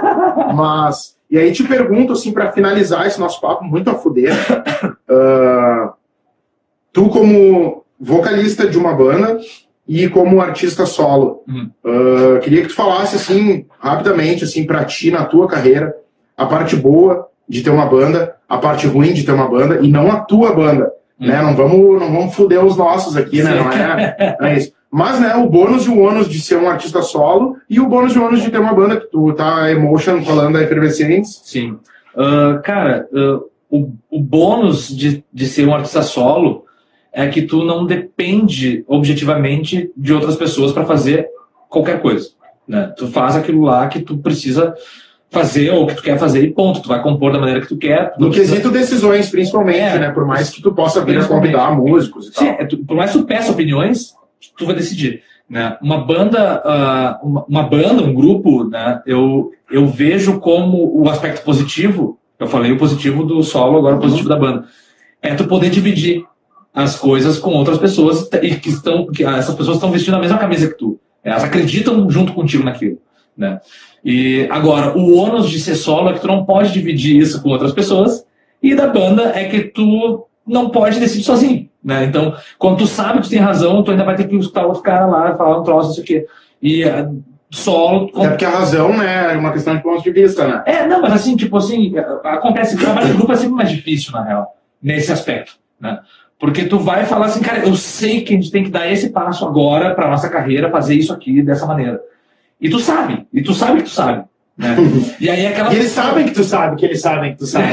Mas, e aí te pergunto, assim, para finalizar esse nosso papo muito a fuder, ah, tu como vocalista de uma banda e como artista solo, Hum. ah, queria que tu falasse, assim, rapidamente, assim, pra ti, na tua carreira, a parte boa de ter uma banda, a parte ruim de ter uma banda, e não a tua banda. Né? Não vamos, não vamos fuder os nossos aqui, né? Não é, não é isso. Mas, né, o bônus e o ônus de ser um artista solo e o bônus e o ônus de ter uma banda que tu tá Emotion falando da Efervescentes. Sim. Ah, cara, ah, o, o bônus de, de ser um artista solo é que tu não depende objetivamente de outras pessoas para fazer qualquer coisa. Né? Tu faz aquilo lá que tu precisa fazer ou que tu quer fazer e ponto. Tu vai compor da maneira que tu quer. tu No precisa- quesito decisões, principalmente, É. né? Por mais que tu possa vir convidar músicos e tal. Sim, é, tu- por mais que tu peça opiniões, tu vai decidir. Né? Uma banda, ah, uma, uma banda, um grupo, né? eu, eu vejo como o aspecto positivo, eu falei o positivo do solo, agora o positivo da banda, é tu poder dividir as coisas com outras pessoas e que estão, que essas pessoas estão vestindo a mesma camisa que tu. Elas acreditam junto contigo naquilo. Né? E agora, o ônus de ser solo é que tu não pode dividir isso com outras pessoas, e da banda é que tu não pode decidir sozinho. Né? Então, quando tu sabe que tu tem razão, tu ainda vai ter que escutar outro cara lá falar um troço, isso aqui. E eh, solo. Até porque a razão, né, é uma questão de ponto de vista, né? É, não, mas assim, tipo assim, acontece, trabalho em grupo é sempre mais difícil, na real, nesse aspecto, né? Porque tu vai falar assim, cara, eu sei que a gente tem que dar esse passo agora pra nossa carreira, fazer isso aqui dessa maneira. E tu sabe, e tu sabe que tu sabe, né? E aí aquela E eles sabem que tu sabe, que eles sabem que tu sabe.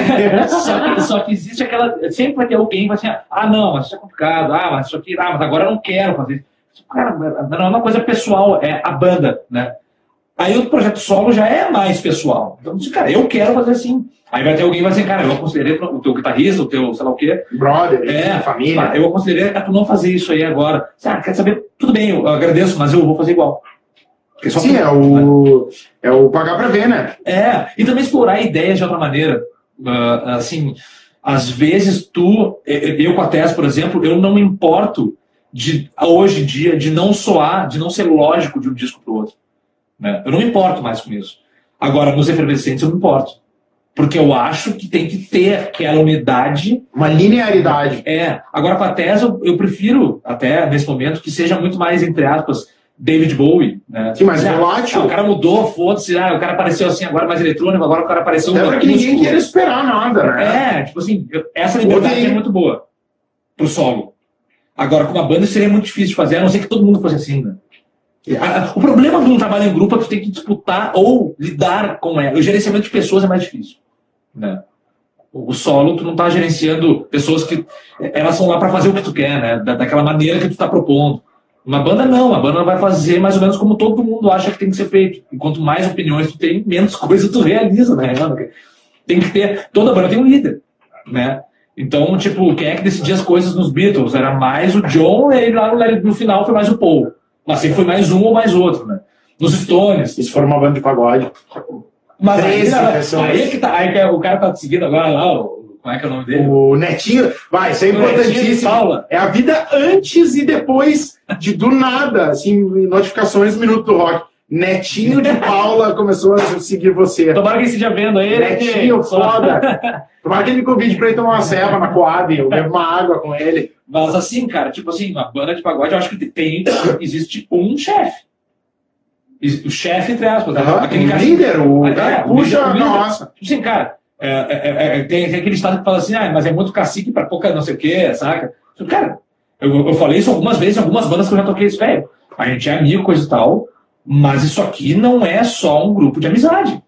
só, que, só que existe aquela. Sempre vai ter alguém que vai assim, ah, não, mas isso é complicado, ah, mas isso aqui, ah, mas agora eu não quero fazer isso. Cara, não é uma coisa pessoal, é a banda, né? Aí o projeto solo já é mais pessoal. Então, assim, cara, eu quero fazer assim. Aí vai ter alguém que vai dizer, cara, eu aconselhei o teu guitarrista, o teu sei lá o quê. Brother, É, família. Ah, eu aconselhei a tu não fazer isso aí agora. Ah, quer saber? Tudo bem, eu agradeço, mas eu vou fazer igual. Porque só Sim, é o, é o pagar pra ver, né? é, e também explorar ideias de outra maneira. Ah, assim, às vezes tu, eu com a Tess, por exemplo, eu não me importo de, hoje em dia, de não soar, de não ser lógico de um disco pro outro. Né? Eu não me importo mais com isso. Agora, nos efervescentes eu me importo. Porque eu acho que tem que ter aquela unidade Uma linearidade. é, agora com a Tess eu, eu prefiro, até nesse momento, que seja muito mais, entre aspas, David Bowie. Né? Mas Ah, volátil. ah, o cara mudou, foda-se, ah, o cara apareceu assim, agora mais eletrônico, agora o cara apareceu Até porque ninguém acústico. quer esperar nada, né? É, tipo assim, essa liberdade é muito boa pro solo. Agora, com uma banda seria muito difícil de fazer, a não ser que todo mundo fosse assim, né? A- O problema de um trabalho em grupo é que tu tem que disputar ou lidar com ela. O gerenciamento de pessoas é mais difícil. Né? O o solo, tu não tá gerenciando pessoas que. Elas são lá para fazer o que tu quer, né? Da, daquela maneira que tu tá propondo. Uma banda não, a banda vai fazer mais ou menos como todo mundo acha que tem que ser feito. E quanto mais opiniões tu tem, menos coisa tu realiza, né? Tem que ter. Toda banda tem um líder, né? Então, tipo, quem é que decidia as coisas nos Beatles? Era mais o John, e aí lá no, final foi mais o Paul. Mas sempre foi mais um ou mais outro, né? Nos Stones. Isso for uma banda de pagode. Mas aí, 13 não, pessoas. aí é que tá, aí que é- o cara tá seguindo agora lá, o, como é que é o nome dele? O Netinho, vai, isso é importantíssimo. Paula. É a vida antes e depois de do nada, assim, notificações no Minuto do Rock. Netinho de Paula começou a seguir você. Tomara que ele esteja vendo aí. né, Netinho, foda. Tomara que ele me convide pra ir tomar uma ceva na Coab, eu bebo uma água com ele. Mas assim, cara, tipo assim, uma banda de pagode, eu acho que tem, existe um chefe. O chefe, entre aspas? Aham, aquele o cara. líder, o É, cara o líder, puxa o a líder. nossa. Tipo assim, cara, é, é, é, tem, tem, aquele estado que fala assim, ah, mas é muito cacique para pouca não sei o quê, saca? Cara, eu, eu falei isso algumas vezes em algumas bandas que eu já toquei isso, velho. A gente é amigo, coisa e tal, mas isso aqui não é só um grupo de amizade.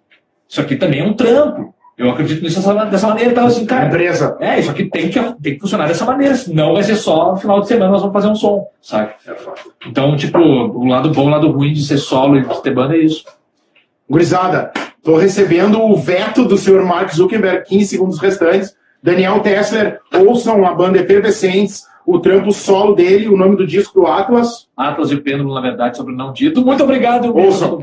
Isso aqui também é um trampo. Eu acredito nisso dessa, maneira. Então, assim, cara. Empresa. É, isso aqui tem que, tem que funcionar dessa maneira. Senão vai ser só no final de semana nós vamos fazer um som, sabe? É então, tipo, o lado bom, o lado ruim de ser solo e de ter banda é isso. Gurizada, tô recebendo o veto do senhor Mark Zuckerberg, 15 segundos restantes. Daniel Tessler, ouçam a banda Efervescentes, o trampo solo dele, o nome do disco do Atlas. Atlas e o Pêndulo, na verdade, sobre não dito. Muito obrigado. Ouçam.